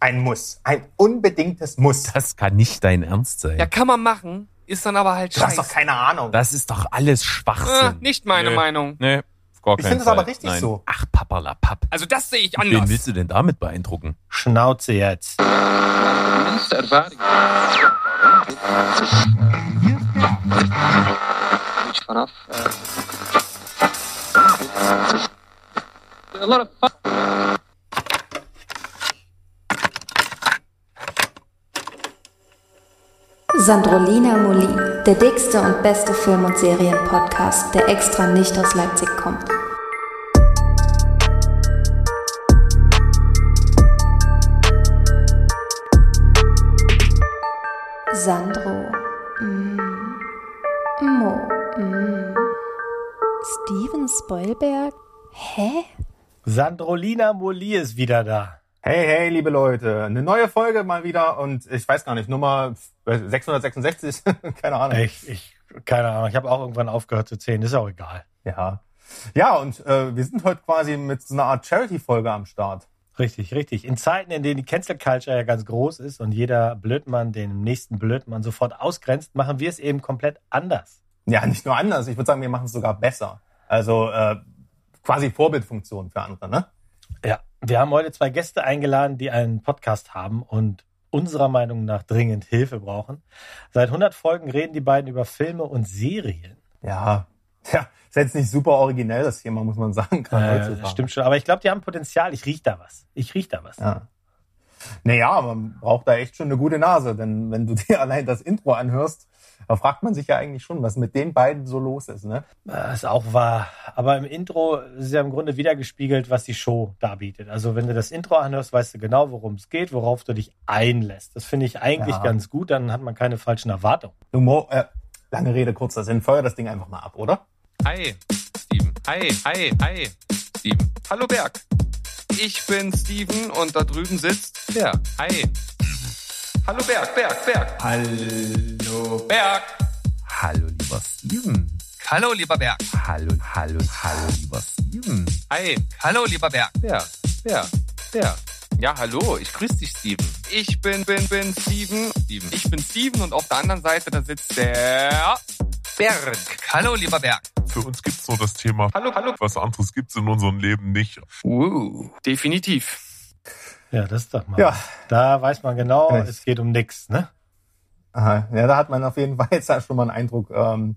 ein Muss. Ein unbedingtes Muss. Das kann nicht dein Ernst sein. Ja, kann man machen, ist dann aber halt du hast scheiße. doch keine Ahnung. Das ist doch alles Äh, Schwachsinn. nicht meine Nee. Meinung. Nee, auf gar Ich keinen finde es aber richtig Nein. so. Ach, papperlapapp. Also das sehe ich Wen anders. willst du denn damit beeindrucken? Schnauze jetzt. a lot of Sandrolina Molin, der dickste und beste Film- und Serienpodcast, der extra nicht aus Leipzig kommt. Sandro, mm, Mo, mm, Steven Spoilberg, hä? Sandrolina Moli ist wieder da. Hey, hey, liebe Leute. Eine neue Folge mal wieder und ich weiß gar nicht, Nummer 666, keine Ahnung. Ich, ich, keine Ahnung, ich habe auch irgendwann aufgehört zu zählen, ist auch egal. Ja. Ja, und äh, wir sind heute quasi mit so einer Art Charity-Folge am Start. Richtig, richtig. In Zeiten, in denen die Cancel Culture ja ganz groß ist und jeder Blödmann den nächsten Blödmann sofort ausgrenzt, machen wir es eben komplett anders. Ja, nicht nur anders, ich würde sagen, wir machen es sogar besser. Also äh, quasi Vorbildfunktion für andere, ne? Ja, wir haben heute zwei Gäste eingeladen, die einen Podcast haben und unserer Meinung nach dringend Hilfe brauchen. Seit 100 Folgen reden die beiden über Filme und Serien. Ja. Ja, ist jetzt nicht super originell, das Thema, muss man sagen. Äh, das stimmt schon, aber ich glaube, die haben Potenzial. Ich riech da was. Ich riech da was. Ja. Naja, man braucht da echt schon eine gute Nase, denn wenn du dir allein das Intro anhörst, da fragt man sich ja eigentlich schon, was mit den beiden so los ist, ne? Das ist auch wahr. Aber im Intro ist ja im Grunde wiedergespiegelt, was die Show darbietet. Also wenn du das Intro anhörst, weißt du genau, worum es geht, worauf du dich einlässt. Das finde ich eigentlich Ja. ganz gut, dann hat man keine falschen Erwartungen. Du, Mo, äh, lange Rede, kurzer Sinn, feuer das Ding einfach mal ab, oder? Hi, Steven. Hi, hi, hi, Steven. Hallo Berg. Ich bin Steven und da drüben sitzt der. Hi. Hallo Berg, Berg, Berg. Hallo Berg. Hallo, lieber Steven. Hallo lieber Berg. Hallo, hallo, hallo, lieber Steven. Hi. Hallo lieber Berg. Wer? Wer? Wer? Ja, hallo, ich grüße dich, Steven. Ich bin, bin, bin Steven. Steven. Ich bin Steven und auf der anderen Seite, da sitzt der Berg. Hallo, lieber Berg. Für uns gibt's nur das Thema. Hallo, hallo. Was anderes gibt's in unserem Leben nicht. Uh, definitiv. Ja, das ist doch mal. Ja. Da weiß man genau, Echt. es geht um nichts, ne? Aha, ja, da hat man auf jeden Fall jetzt schon mal einen Eindruck. Ähm,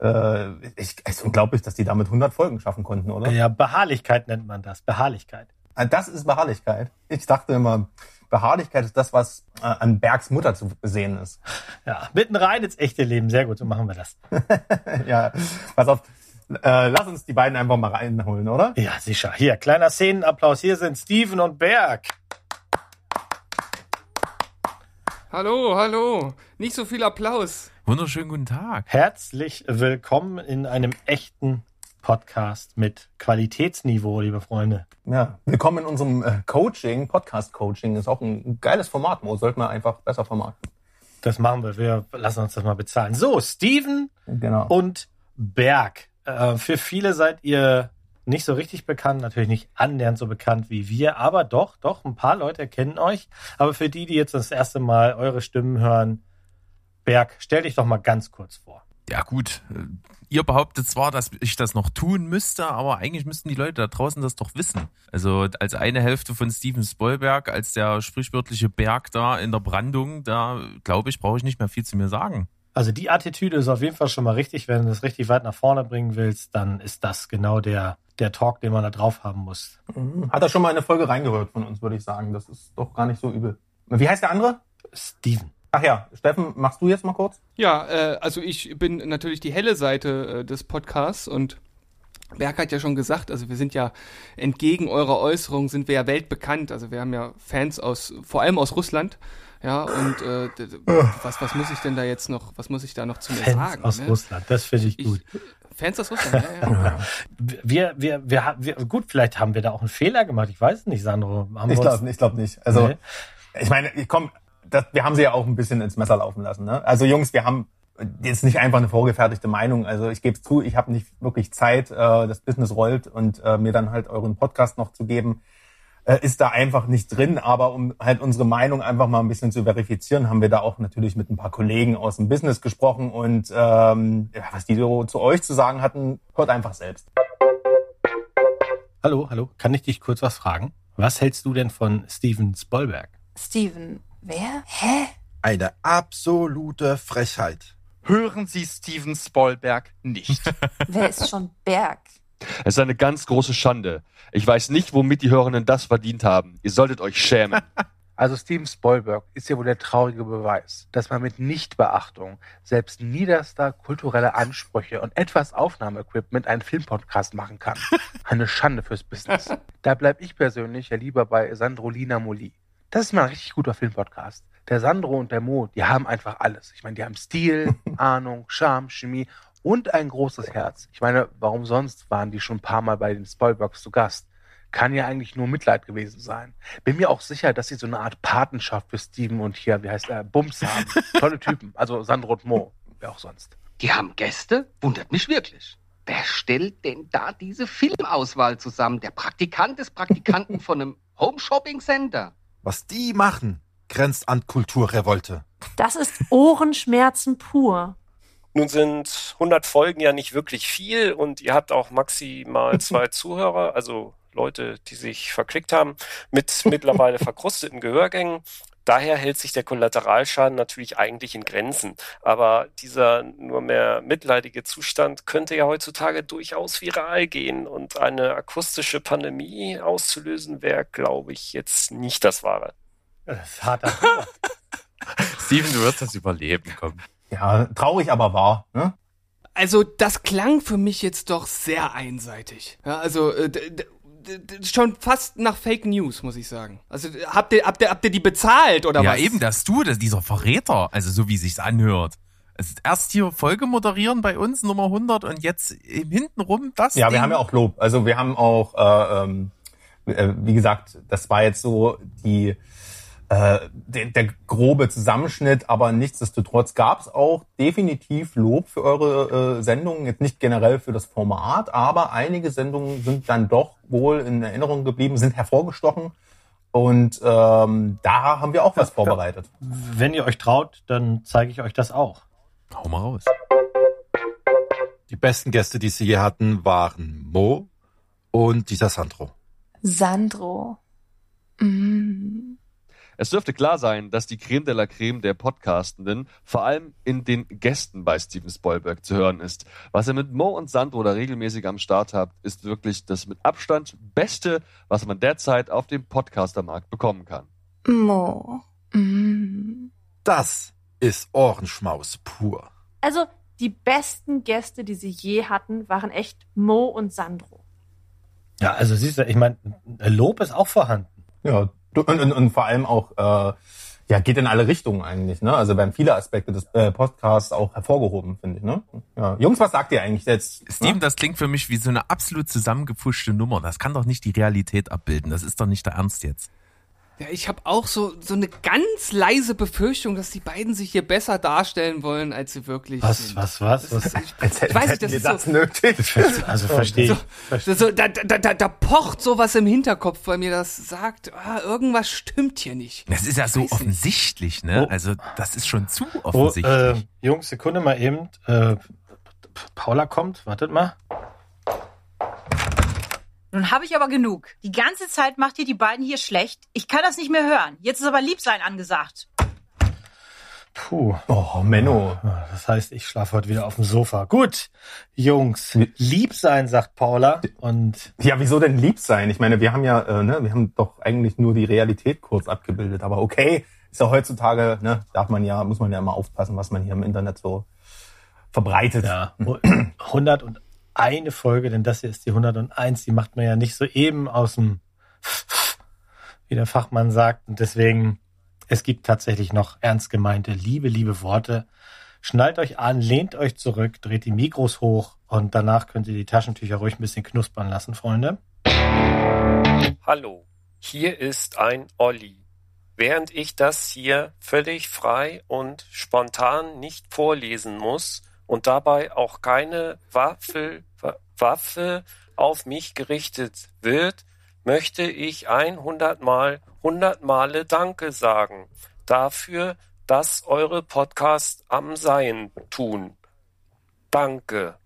äh, ich, es ist unglaublich, dass die damit 100 Folgen schaffen konnten, oder? Ja, Beharrlichkeit nennt man das. Beharrlichkeit. Ah, Das ist Beharrlichkeit. Ich dachte immer, Beharrlichkeit ist das, was äh, an Bergs Mutter zu sehen ist. Ja, mitten rein ins echte Leben. Sehr gut, so machen wir das. ja, pass auf. Äh, lass uns die beiden einfach mal reinholen, oder? Ja, sicher. Hier, kleiner Szenenapplaus. Hier sind Steven und Berg. Hallo, hallo. Nicht so viel Applaus. Wunderschönen guten Tag. Herzlich willkommen in einem echten Podcast mit Qualitätsniveau, liebe Freunde. Ja, willkommen in unserem äh, Coaching, Podcast-Coaching. Ist auch ein geiles Format, Mo. Sollten wir einfach besser vermarkten. Das machen wir. Wir lassen uns das mal bezahlen. So, Steven Genau. und Berg. Äh, für viele seid ihr nicht so richtig bekannt, natürlich nicht annähernd so bekannt wie wir, aber doch, doch, ein paar Leute kennen euch. Aber für die, die jetzt das erste Mal eure Stimmen hören, Berg, stell dich doch mal ganz kurz vor. Ja gut, äh, ihr behauptet zwar, dass ich das noch tun müsste, aber eigentlich müssten die Leute da draußen das doch wissen. Also als eine Hälfte von Steven Spoilberg, als der sprichwörtliche Berg da in der Brandung, da glaube ich, brauche ich nicht mehr viel zu mir sagen. Also die Attitüde ist auf jeden Fall schon mal richtig. Wenn du das richtig weit nach vorne bringen willst, dann ist das genau der, der Talk, den man da drauf haben muss. Mhm. Hat er schon mal in eine Folge reingehört von uns, würde ich sagen. Das ist doch gar nicht so übel. Wie heißt der andere? Steven. Ach ja, Steffen, machst du jetzt mal kurz? Ja, äh, also ich bin natürlich die helle Seite äh, des Podcasts und Berg hat ja schon gesagt, also wir sind ja entgegen eurer Äußerung sind wir ja weltbekannt. Also wir haben ja Fans aus, vor allem aus Russland. Ja, und äh, d- was, was muss ich denn da jetzt noch, was muss ich da noch zu mir Fans sagen? aus ne? Russland, das finde ich Ich, gut. Fans aus Russland, ja, ja. Wir, wir, wir, wir, gut, vielleicht haben wir da auch einen Fehler gemacht. Ich weiß es nicht, Sandro. Haben Ich glaube ich glaub nicht. Also, Nee. ich meine, ich komm, das, wir haben sie ja auch ein bisschen ins Messer laufen lassen. Ne? Also Jungs, wir haben jetzt nicht einfach eine vorgefertigte Meinung. Also ich gebe es zu, ich habe nicht wirklich Zeit, äh, das Business rollt und äh, mir dann halt euren Podcast noch zu geben. Äh, ist da einfach nicht drin. Aber um halt unsere Meinung einfach mal ein bisschen zu verifizieren, haben wir da auch natürlich mit ein paar Kollegen aus dem Business gesprochen und ähm, ja, was die so zu euch zu sagen hatten, hört einfach selbst. Hallo, hallo. Kann ich dich kurz was fragen? Was hältst du denn von Steven Spielberg? Steven, wer? Hä? Eine absolute Frechheit. Hören Sie Steven Spielberg nicht. Wer ist schon Berg? Es ist eine ganz große Schande. Ich weiß nicht, womit die Hörenden das verdient haben. Ihr solltet euch schämen. Also Steven Spielberg ist ja wohl der traurige Beweis, dass man mit Nichtbeachtung selbst niederster kulturelle Ansprüche und etwas Aufnahmeequipment einen Filmpodcast machen kann. Eine Schande fürs Business. Da bleib ich persönlich ja lieber bei Sandro Lina Moli. Das ist mal ein richtig guter Filmpodcast. Der Sandro und der Mo, die haben einfach alles. Ich meine, die haben Stil, Ahnung, Charme, Chemie und ein großes Herz. Ich meine, warum sonst waren die schon ein paar Mal bei den Spoilbergs zu Gast? Kann ja eigentlich nur Mitleid gewesen sein. Bin mir auch sicher, dass sie so eine Art Patenschaft für Steven und hier, wie heißt er, Bums haben. Tolle Typen. Also Sandro und Mo. Wer auch sonst. Die haben Gäste? Wundert mich wirklich. Wer stellt denn da diese Filmauswahl zusammen? Der Praktikant des Praktikanten von einem Home-Shopping-Center. Was die machen, grenzt an Kulturrevolte. Das ist Ohrenschmerzen pur. Nun sind 100 Folgen ja nicht wirklich viel und ihr habt auch maximal zwei Zuhörer, also Leute, die sich verklickt haben, mit mittlerweile verkrusteten Gehörgängen. Daher hält sich der Kollateralschaden natürlich eigentlich in Grenzen. Aber dieser nur mehr mitleidige Zustand könnte ja heutzutage durchaus viral gehen. Und eine akustische Pandemie auszulösen wäre, glaube ich, jetzt nicht das Wahre. Das ist harter Steven, du wirst das überleben, komm. Ja, traurig, aber wahr. Ne? Also das klang für mich jetzt doch sehr einseitig. Ja, also äh, schon fast nach Fake News, muss ich sagen. Also habt ihr, habt ihr, habt ihr die bezahlt oder ja, was? eben, dass du, das, dieser Verräter, also so wie sich's anhört. Also erst hier Folge moderieren bei uns, Nummer 100 und jetzt im hintenrum das Ja, Ding. wir haben ja auch Lob. Also wir haben auch, äh, ähm, äh, wie gesagt, das war jetzt so die äh, der, der grobe Zusammenschnitt, aber nichtsdestotrotz gab es auch definitiv Lob für eure äh, Sendungen, jetzt nicht generell für das Format, aber einige Sendungen sind dann doch wohl in Erinnerung geblieben, sind hervorgestochen und ähm, da haben wir auch was vorbereitet. Wenn ihr euch traut, dann zeige ich euch das auch. Hau mal raus. Die besten Gäste, die sie je hatten, waren Mo und dieser Sandro. Sandro. Mm. Es dürfte klar sein, dass die Creme de la Creme der Podcastenden vor allem in den Gästen bei Steven Spielberg zu hören ist. Was ihr mit Mo und Sandro da regelmäßig am Start habt, ist wirklich das mit Abstand Beste, was man derzeit auf dem Podcastermarkt bekommen kann. Mo. Mm. Das ist Ohrenschmaus pur. Also die besten Gäste, die sie je hatten, waren echt Mo und Sandro. Ja, also siehst du, ich meine, Lob ist auch vorhanden. Ja, und, und, und vor allem auch, äh, ja, geht in alle Richtungen eigentlich. Ne? Also werden viele Aspekte des äh, Podcasts auch hervorgehoben, finde ich. Ne? Ja. Jungs, was sagt ihr eigentlich jetzt? Steven, das klingt für mich wie so eine absolut zusammengepfuschte Nummer. Das kann doch nicht die Realität abbilden. Das ist doch nicht der Ernst jetzt. Ja, ich habe auch so, so eine ganz leise Befürchtung, dass die beiden sich hier besser darstellen wollen, als sie wirklich Was, sind. was, was? was? Als Ich weiß nicht, das ist das so- nötig. Also verstehe ich. So, so, da, da, da, da pocht sowas im Hinterkopf bei mir, das sagt, ah, irgendwas stimmt hier nicht. Das ist ja so Weiß nicht. offensichtlich, ne? Oh. Also das ist schon zu Oh, offensichtlich. äh, Jungs, Sekunde mal eben. Äh, Paula kommt, wartet mal. Nun habe ich aber genug. Die ganze Zeit macht ihr die beiden hier schlecht. Ich kann das nicht mehr hören. Jetzt ist aber Liebsein angesagt. Puh. Oh, Menno. Das heißt, ich schlafe heute wieder auf dem Sofa. Gut, Jungs, lieb sein, sagt Paula. Und Ja, wieso denn lieb sein? Ich meine, wir haben ja, äh, ne, wir haben doch eigentlich nur die Realität kurz abgebildet. Aber okay, ist ja heutzutage, ne, darf man ja, muss man ja immer aufpassen, was man hier im Internet so verbreitet. ja, 101 Folge, denn das hier ist die 101, die macht man ja nicht so eben aus dem, wie der Fachmann sagt. Und deswegen, es gibt tatsächlich noch ernst gemeinte, liebe, liebe Worte. Schnallt euch an, lehnt euch zurück, dreht die Mikros hoch und danach könnt ihr die Taschentücher ruhig ein bisschen knuspern lassen, Freunde. Hallo, hier ist ein Olli. Während ich das hier völlig frei und spontan nicht vorlesen muss und dabei auch keine Waffel, Wa- Waffe auf mich gerichtet wird, möchte ich 100 Mal, 100 Male Danke sagen dafür, dass eure Podcasts am Sein tun. Danke.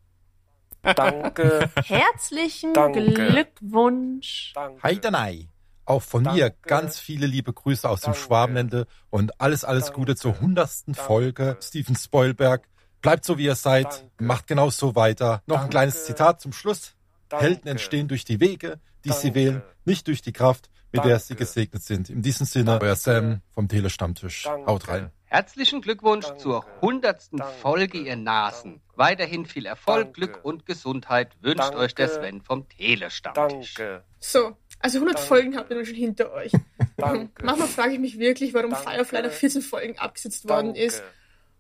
Danke. Herzlichen Danke. Glückwunsch. Heidenei. Auch von mir ganz viele liebe Grüße aus dem Schwabenlände und alles, alles Gute zur hundertsten Folge. Steven Spoilberg, bleibt so wie ihr seid, macht genau so weiter. Noch ein kleines Zitat zum Schluss. Helden entstehen durch die Wege, die sie wählen, nicht durch die Kraft, mit der sie gesegnet sind. In diesem Sinne, euer Sam vom Telestammtisch. Haut rein. Herzlichen Glückwunsch zur hundertsten Folge, ihr Nasen. Weiterhin viel Erfolg, Glück und Gesundheit wünscht euch der Sven vom Telestammtisch. So, also 100 Folgen habt ihr nun schon hinter euch. Manchmal frage ich mich wirklich, warum Firefly nach 14 Folgen abgesetzt worden ist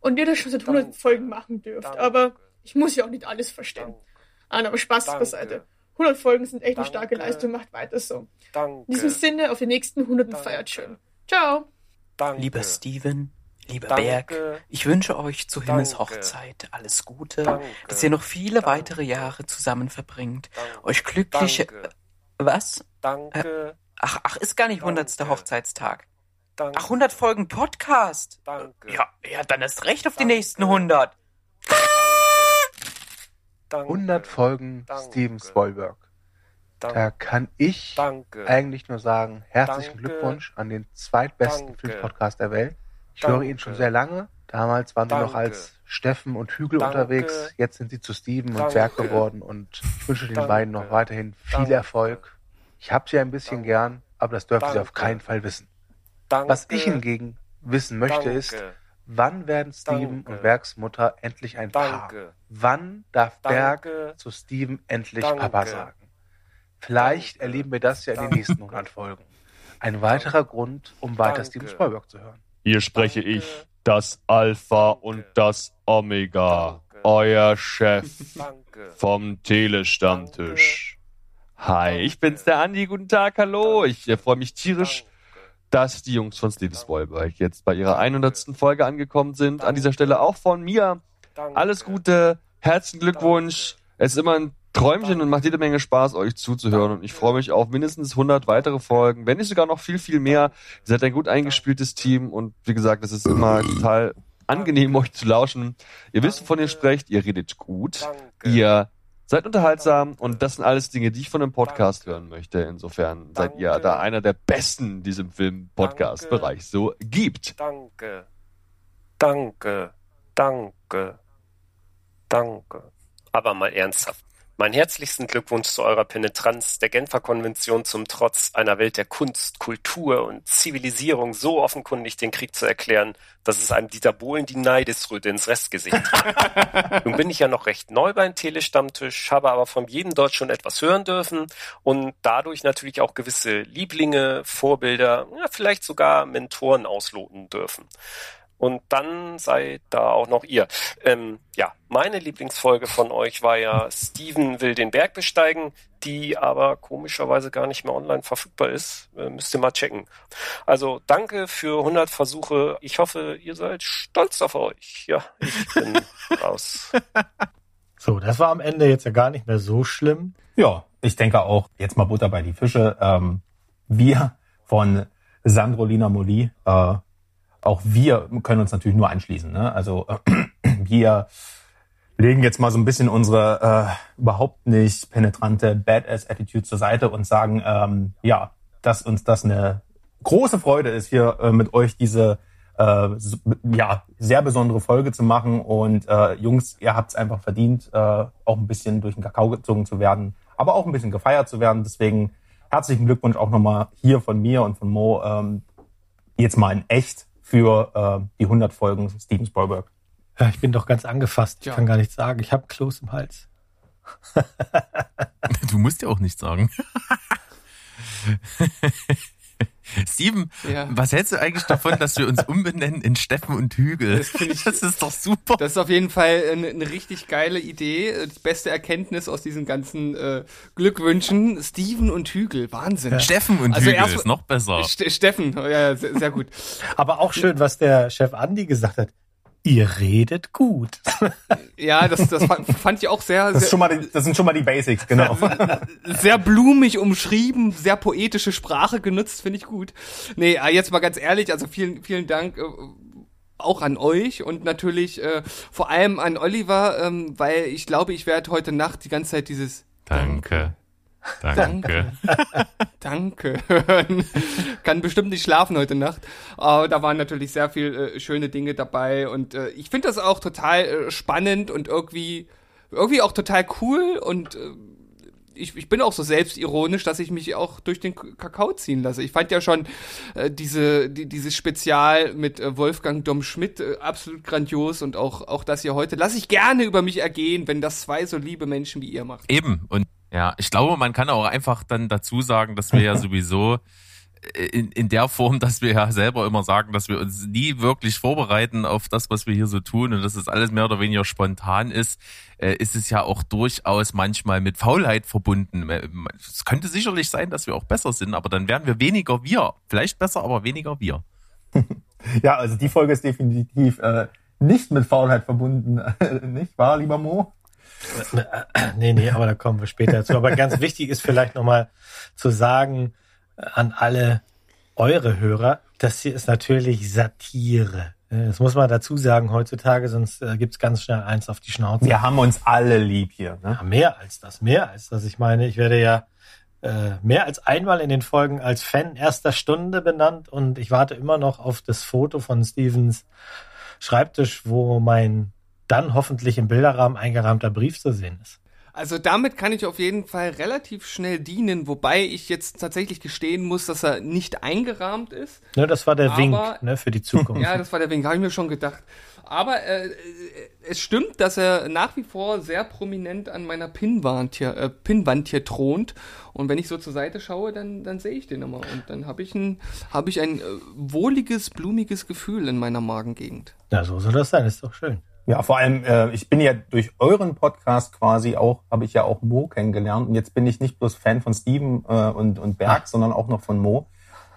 und ihr das schon seit 100 Folgen machen dürft. Aber ich muss ja auch nicht alles verstehen. Ah, aber Spaß beiseite. 100 Folgen sind echt eine starke Leistung, macht weiter so. In diesem Sinne, auf die nächsten 100 feiert schön. Ciao. Lieber Steven, lieber Danke. Berg, ich wünsche euch zu Himmels Hochzeit alles Gute, dass ihr noch viele weitere Jahre zusammen verbringt, euch glückliche... Was? Danke. Ach, ach, ist gar nicht 100. Hochzeitstag. Ach, 100 Folgen Podcast. Ja, ja, dann ist recht auf die nächsten 100. 100 Folgen Steven Spielberg. Da kann ich eigentlich nur sagen, herzlichen Danke. Glückwunsch an den zweitbesten Danke. Filmpodcast der Welt. Ich höre ihn schon sehr lange. Damals waren sie noch Danke. als Steffen und Hügel Danke. unterwegs. Jetzt sind sie zu Steven und Danke. Berg geworden und ich wünsche den Danke. beiden noch weiterhin viel Danke. Erfolg. Ich habe sie ein bisschen gern, aber das dürfen sie auf Danke. keinen Fall wissen. Danke. Was ich hingegen wissen möchte Danke. ist, wann werden Steven Danke. und Bergs Mutter endlich ein Paar? Wann darf Danke. Berg zu Steven endlich Danke. Papa sagen? Vielleicht erleben wir das ja in den nächsten 100 Folgen. Ein weiterer Grund, um weiter Steven Spielberg zu hören. Hier spreche ich, das Alpha und das Omega, euer Chef vom Telestammtisch. Hi, ich bin's, der Andi. Guten Tag, hallo. Ich äh, freue mich tierisch, dass die Jungs von Steven Spielberg jetzt bei ihrer 100. Folge angekommen sind. An dieser Stelle auch von mir. Alles Gute, herzlichen Glückwunsch. Es ist immer ein Träumchen und macht jede Menge Spaß, euch zuzuhören. Und ich freue mich auf mindestens 100 weitere Folgen, wenn nicht sogar noch viel, viel mehr. Ihr seid ein gut eingespieltes Team und wie gesagt, es ist immer total angenehm, euch zu lauschen. Ihr wisst, wovon ihr sprecht, ihr redet gut, ihr seid unterhaltsam und das sind alles Dinge, die ich von einem Podcast hören möchte. Insofern seid ihr da einer der Besten in diesem Film-Podcast-Bereich so gibt. Danke. Danke. Danke. Danke. Aber mal ernsthaft. Meinen herzlichsten Glückwunsch zu eurer Penetranz der Genfer Konvention zum Trotz einer Welt der Kunst, Kultur und Zivilisierung so offenkundig den Krieg zu erklären, dass es einem Dieter Bohlen die Neidesröte ins Restgesicht tritt. Nun bin ich ja noch recht neu beim Telestammtisch, habe aber von jedem dort schon etwas hören dürfen und dadurch natürlich auch gewisse Lieblinge, Vorbilder, ja, vielleicht sogar Mentoren ausloten dürfen. Und dann seid da auch noch ihr. Ähm, ja, meine Lieblingsfolge von euch war ja Steven will den Berg besteigen, die aber komischerweise gar nicht mehr online verfügbar ist. Äh, müsst ihr mal checken. Also danke für 100 Versuche. Ich hoffe, ihr seid stolz auf euch. Ja, ich bin raus. So, das war am Ende jetzt ja gar nicht mehr so schlimm. Ja, ich denke auch, jetzt mal Butter bei die Fische. Ähm, wir von Sandro Lina Moli, äh, auch wir können uns natürlich nur anschließen. Ne? Also äh, wir legen jetzt mal so ein bisschen unsere äh, überhaupt nicht penetrante Badass-Attitude zur Seite und sagen, ähm, ja, dass uns das eine große Freude ist, hier äh, mit euch diese äh, so- ja sehr besondere Folge zu machen. Und äh, Jungs, ihr habt es einfach verdient, äh, auch ein bisschen durch den Kakao gezogen zu werden, aber auch ein bisschen gefeiert zu werden. Deswegen herzlichen Glückwunsch auch nochmal hier von mir und von Mo ähm, jetzt mal in echt für äh, die 100 Folgen Steven Spielberg. Ja, ich bin doch ganz angefasst. Ich Ja. kann gar nichts sagen. Ich habe Kloß im Hals. Du musst ja auch nichts sagen. Steven, Ja. was hältst du eigentlich davon, dass wir uns umbenennen in Steffen und Hügel? Das, finde ich, das ist doch super. Das ist auf jeden Fall eine, eine richtig geile Idee. Die beste Erkenntnis aus diesen ganzen äh, Glückwünschen. Steven und Hügel, Wahnsinn. Ja. Steffen und Hügel erst- ist noch besser. Ste Steffen, ja, sehr, sehr gut. Aber auch schön, was der Chef Andi gesagt hat. Ihr redet gut. Ja, das, das fand, ich auch sehr, Das, ist sehr, schon mal die, das sind schon mal die Basics, genau. sehr blumig umschrieben, sehr poetische Sprache genutzt, finde ich gut. Nee, äh, jetzt mal ganz ehrlich, also vielen, vielen Dank. Äh, auch an euch und natürlich äh, vor allem an Oliver, ähm, weil ich glaube, ich werde heute Nacht die ganze Zeit dieses Danke. Danke. Danke hören. Kann bestimmt nicht schlafen heute Nacht. Aber da waren natürlich sehr viel äh, schöne Dinge dabei und äh, ich finde das auch total äh, spannend und irgendwie irgendwie auch total cool und äh, ich, ich bin auch so selbstironisch, dass ich mich auch durch den Kakao ziehen lasse. Ich fand ja schon äh, diese, die, dieses Spezial mit äh, Wolfgang Dom Schmidt äh, absolut grandios und auch, auch das hier heute lasse ich gerne über mich ergehen, wenn das zwei so liebe Menschen wie ihr macht. Eben. Und ja, ich glaube, man kann auch einfach dann dazu sagen, dass wir ja sowieso in, in der Form, dass wir ja selber immer sagen, dass wir uns nie wirklich vorbereiten auf das, was wir hier so tun und dass es alles mehr oder weniger spontan ist, äh, ist es ja auch durchaus manchmal mit Faulheit verbunden. Äh, Es könnte sicherlich sein, dass wir auch besser sind, aber dann wären wir weniger wir. Vielleicht besser, aber weniger wir. Ja, also die Folge ist definitiv äh, nicht mit Faulheit verbunden, nicht wahr, lieber Mo? Nee, nee, aber da kommen wir später zu. Aber ganz wichtig ist vielleicht nochmal zu sagen äh, an alle eure Hörer, das hier ist natürlich Satire. Das muss man dazu sagen heutzutage, sonst äh, gibt's ganz schnell eins auf die Schnauze. Wir haben uns alle lieb hier. Ne? Ja, mehr als das, mehr als das. Ich meine, ich werde ja äh, mehr als einmal in den Folgen als Fan erster Stunde benannt und ich warte immer noch auf das Foto von Stevens Schreibtisch, wo mein dann hoffentlich im Bilderrahmen eingerahmter Brief zu sehen ist. Also damit kann ich auf jeden Fall relativ schnell dienen, wobei ich jetzt tatsächlich gestehen muss, dass er nicht eingerahmt ist. Ne, das war der Aber- Wink ne, für die Zukunft. Ja, das war der Wink, habe ich mir schon gedacht. Aber äh, äh, es stimmt, dass er nach wie vor sehr prominent an meiner Pinnwand hier, äh, Pinnwand hier thront. Und wenn ich so zur Seite schaue, dann, dann sehe ich den immer. Und dann habe ich ein, habe ich ein äh, wohliges, blumiges Gefühl in meiner Magengegend. Ja, so soll das sein, ist doch schön. Ja, vor allem, äh, ich bin ja durch euren Podcast quasi auch, habe ich ja auch Mo kennengelernt. Und jetzt bin ich nicht bloß Fan von Steven äh, und, und Berg, sondern auch noch von Mo.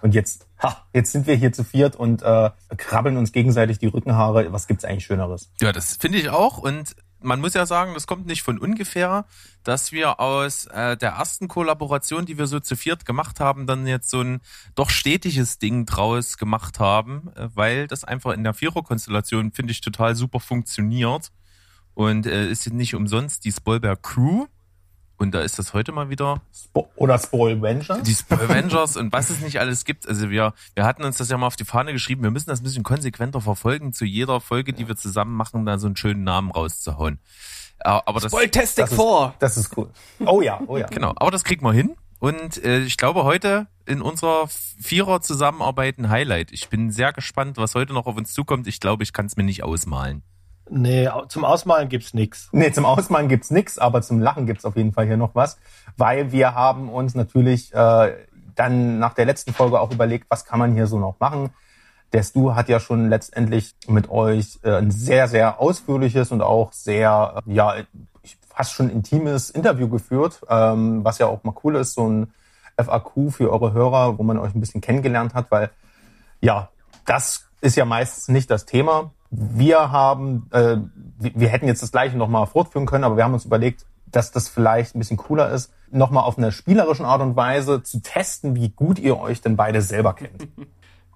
Und jetzt, ha, jetzt sind wir hier zu viert und äh, krabbeln uns gegenseitig die Rückenhaare. Was gibt's eigentlich Schöneres? Ja, das finde ich auch. Und man muss ja sagen, das kommt nicht von ungefähr, dass wir aus äh, der ersten Kollaboration, die wir so zu viert gemacht haben, dann jetzt so ein doch stetiges Ding draus gemacht haben, äh, weil das einfach in der Vierer-Konstellation, finde ich, total super funktioniert. Und äh, ist nicht umsonst die Spolberg Crew. Und da ist das heute mal wieder Spo oder Spoil Vengers? die Spoil Avengers und was es nicht alles gibt. Also wir, wir hatten uns das ja mal auf die Fahne geschrieben, wir müssen das ein bisschen konsequenter verfolgen, zu jeder Folge, die wir zusammen machen, da so einen schönen Namen rauszuhauen. Äh, Aber das, Spoiltastic das ist- 4! Das ist cool. Oh ja, oh ja. Genau, aber das kriegen wir hin. Und äh, ich glaube heute in unserer Vierer Zusammenarbeit ein Highlight. Ich bin sehr gespannt, was heute noch auf uns zukommt. Ich glaube, ich kann es mir nicht ausmalen. Nee, zum Ausmalen gibt's nix. Nee, zum Ausmalen gibt's nix, aber zum Lachen gibt's auf jeden Fall hier noch was, weil wir haben uns natürlich äh, dann nach der letzten Folge auch überlegt, was kann man hier so noch machen. Der Stu hat ja schon letztendlich mit euch äh, ein sehr, sehr ausführliches und auch sehr, äh, ja, fast schon intimes Interview geführt, ähm, was ja auch mal cool ist, so ein FAQ für eure Hörer, wo man euch ein bisschen kennengelernt hat, weil ja, das ist ja meistens nicht das Thema. Wir haben, äh, wir wir hätten jetzt das gleiche nochmal fortführen können, aber wir haben uns überlegt, dass das vielleicht ein bisschen cooler ist, nochmal auf einer spielerischen Art und Weise zu testen, wie gut ihr euch denn beide selber kennt.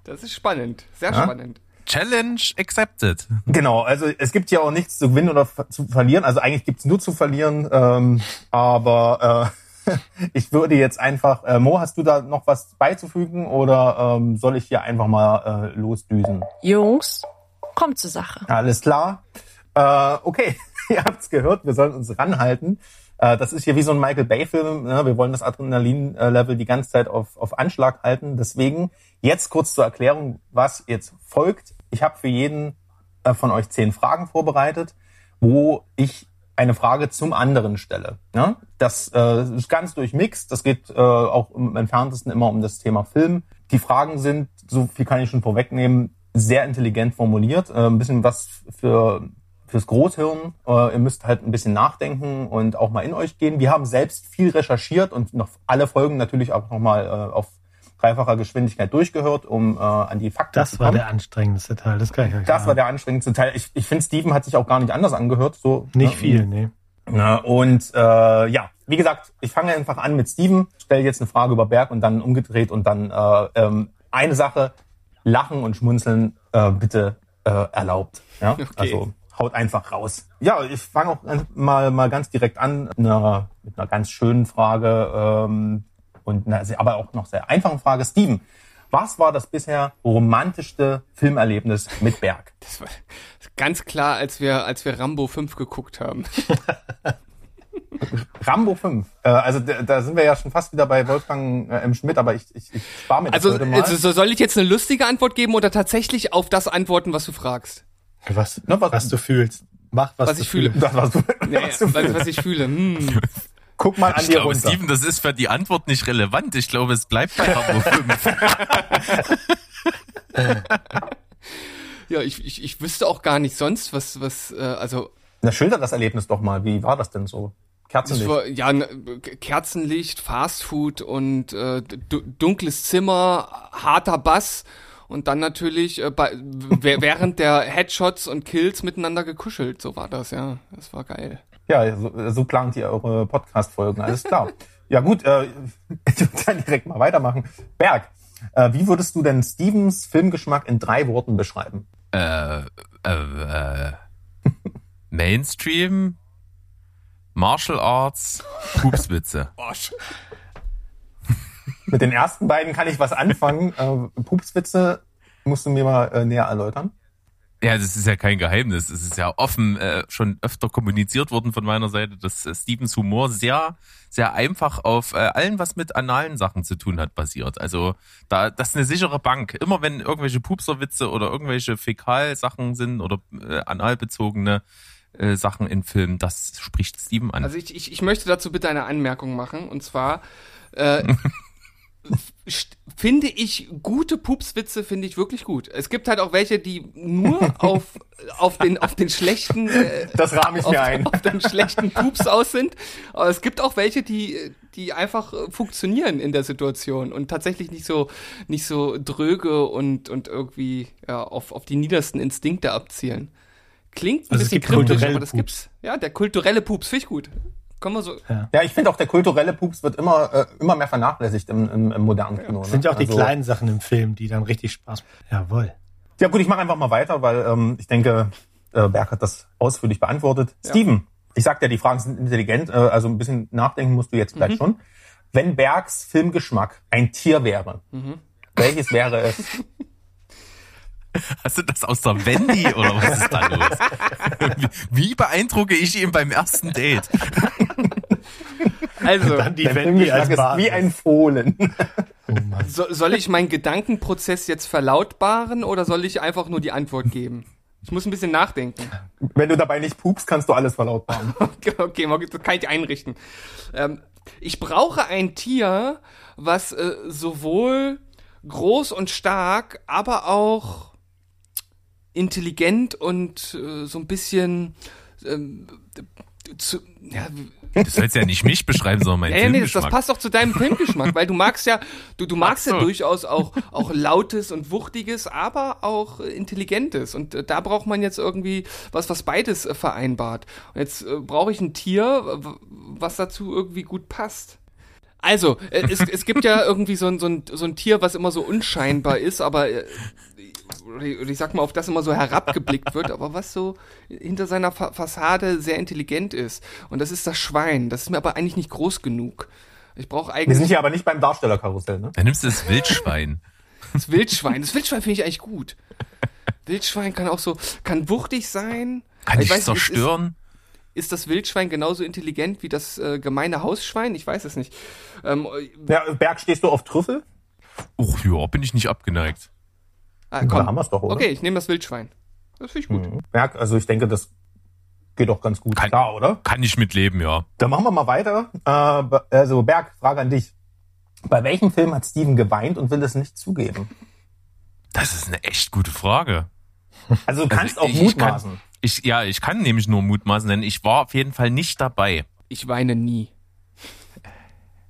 Das ist spannend, sehr Ja? spannend. Challenge accepted. Genau, also es gibt ja auch nichts zu gewinnen oder zu verlieren. Also eigentlich gibt's nur zu verlieren. Ähm, aber äh, ich würde jetzt einfach, äh, Mo, hast du da noch was beizufügen oder ähm, soll ich hier einfach mal äh, losdüsen? Jungs, kommt zur Sache. Alles klar. Äh, okay, ihr habt's gehört, wir sollen uns ranhalten. Äh, das ist hier wie so ein Michael Bay-Film. Ne? Wir wollen das Adrenalin-Level die ganze Zeit auf, auf Anschlag halten. Deswegen jetzt kurz zur Erklärung, was jetzt folgt. Ich habe für jeden äh, von euch zehn Fragen vorbereitet, wo ich eine Frage zum anderen stelle. Ne? Das äh, ist ganz durchmixt. Das geht äh, auch im entferntesten immer um das Thema Film. Die Fragen sind, so viel kann ich schon vorwegnehmen, sehr intelligent formuliert. Äh, ein bisschen was für fürs Großhirn. Äh, ihr müsst halt ein bisschen nachdenken und auch mal in euch gehen. Wir haben selbst viel recherchiert und noch alle Folgen natürlich auch nochmal äh, auf dreifacher Geschwindigkeit durchgehört, um äh, an die Fakten Das zu war kommen. der anstrengendste Teil, das kann ich euch Das sagen. war der anstrengendste Teil. Ich, ich finde, Steven hat sich auch gar nicht anders angehört. So, Nicht ne? viel, nee. Na, und äh, ja, wie gesagt, ich fange einfach an mit Steven, stelle jetzt eine Frage über Berg und dann umgedreht und dann äh, ähm, eine Sache, Lachen und Schmunzeln äh, bitte äh, erlaubt. Ja? Okay. Also haut einfach raus. Ja, ich fange auch mal, mal ganz direkt an mit einer, mit einer ganz schönen Frage ähm, und einer, sehr- aber auch noch sehr einfachen Frage. Steven, was war das bisher romantischste Filmerlebnis mit Berg? Das war ganz klar, als wir, als wir Rambo 5 geguckt haben. Rambo 5. Äh, also da, da sind wir ja schon fast wieder bei Wolfgang äh, M. Schmidt, aber ich, ich, ich spare mir das Also, heute mal. also so- soll ich jetzt eine lustige Antwort geben oder tatsächlich auf das antworten, was du fragst? Was, Na, was, was du fühlst. Mach, was, Was du ich fühle. das, was du, Nee, was du was, fühlst. was ich fühle. Hm. Guck mal an Ich dir glaube, runter. Steven, das ist für die Antwort nicht relevant. Ich glaube, es bleibt bei Rambo 5. Ja, ich, ich, ich wüsste auch gar nicht sonst, was, was, äh, also Na, schilder das Erlebnis doch mal. Wie war das denn so? Kerzenlicht. war, ja, ne, Kerzenlicht, Fastfood und äh, du- dunkles Zimmer, harter Bass und dann natürlich äh, bei, während der Headshots und Kills miteinander gekuschelt. So war das, ja. Das war geil. Ja, so, so plant ihr eure Podcast-Folgen. Alles klar. ja gut, äh, ich würde dann direkt mal weitermachen. Berg, äh, wie würdest du denn Stevens Filmgeschmack in drei Worten beschreiben? äh, äh, äh, Mainstream, Martial Arts, Pupswitze. Mit den ersten beiden kann ich was anfangen. Äh, Pupswitze musst du mir mal äh, näher erläutern. Ja, das ist ja kein Geheimnis. Es ist ja offen äh, schon öfter kommuniziert worden von meiner Seite, dass äh, Stevens Humor sehr, sehr einfach auf äh, allen, was mit analen Sachen zu tun hat, basiert. Also da, das ist eine sichere Bank. Immer wenn irgendwelche Pupserwitze oder irgendwelche Fäkalsachen sind oder äh, analbezogene äh, Sachen in Filmen, das spricht Steven an. Also ich, ich, ich möchte dazu bitte eine Anmerkung machen und zwar äh, finde ich gute Pupswitze finde ich wirklich gut. Es gibt halt auch welche, die nur auf auf den auf den schlechten äh, Das rahme ich auf, mir ein. auf den schlechten Pups aus sind. Aber es gibt auch welche, die die einfach äh, funktionieren in der Situation und tatsächlich nicht so nicht so dröge und und irgendwie ja, auf auf die niedersten Instinkte abzielen. Klingt ein Also bisschen kulturelle aber das Pups. gibt's. Ja, der kulturelle Pups finde ich gut. Kommen wir so. Ja, ich finde auch der kulturelle Pups wird immer, äh, immer mehr vernachlässigt im, im, im modernen Kino. Das ne? sind ja auch die Also- kleinen Sachen im Film, die dann richtig Spaß machen. Jawohl. Ja gut, ich mache einfach mal weiter, weil ähm, ich denke, äh, Berg hat das ausführlich beantwortet. Steven, ich sag ja, die Fragen sind intelligent, äh, also ein bisschen nachdenken musst du jetzt gleich Mhm. schon. Wenn Bergs Filmgeschmack ein Tier wäre, Mhm. welches wäre es? Hast du das aus der Wendy oder was ist da los? Wie, wie beeindrucke ich ihn beim ersten Date? Also, Dann die Wendy als ist wie ein Fohlen. so, soll ich meinen Gedankenprozess jetzt verlautbaren oder soll ich einfach nur die Antwort geben? Ich muss ein bisschen nachdenken. Wenn du dabei nicht pupst, kannst du alles verlautbaren. Okay, okay, mal- das kann ich einrichten. Ähm, ich brauche ein Tier, was äh, sowohl groß und stark, aber auch intelligent und äh, so ein bisschen ähm, zu, ja, Du sollst ja nicht mich beschreiben, sondern mein Ja, ja, nee, das, passt doch zu deinem Filmgeschmack, weil du magst ja, du, du magst so. ja durchaus auch, auch lautes und wuchtiges, aber auch äh, intelligentes. Und äh, da braucht man jetzt irgendwie was, was beides äh, vereinbart. Und jetzt äh, brauche ich ein Tier, was dazu irgendwie gut passt. Also, es, es gibt ja irgendwie so ein, so, ein, so ein Tier, was immer so unscheinbar ist, aber äh, ich sag mal, auf das immer so herabgeblickt wird, aber was so hinter seiner Fa Fassade sehr intelligent ist. Und das ist das Schwein. Das ist mir aber eigentlich nicht groß genug. Ich brauche Wir eigentlich sind hier aber nicht beim Darstellerkarussell, ne? Dann nimmst du das Wildschwein. das Wildschwein. Das Wildschwein finde ich eigentlich gut. Wildschwein kann auch so, kann wuchtig sein. Kann Ich weiß zerstören? Ist, ist das Wildschwein genauso intelligent wie das äh, gemeine Hausschwein? Ich weiß es nicht. Ähm, Berg, stehst du auf Trüffel? Och ja, bin ich nicht abgeneigt. Ah, Da komm. haben wir's doch, oder? Okay, ich nehme das Wildschwein. Das finde ich gut. Mhm. Berg, also ich denke, das geht doch ganz gut klar, oder? Kann ich mitleben, ja. Dann machen wir mal weiter. Äh, also Berg, Frage an dich. Bei welchem Film hat Steven geweint und will es nicht zugeben? Das ist eine echt gute Frage. Also du kannst auch ich mutmaßen. Kann, ich, ja, ich kann nämlich nur mutmaßen, denn ich war auf jeden Fall nicht dabei. Ich weine nie.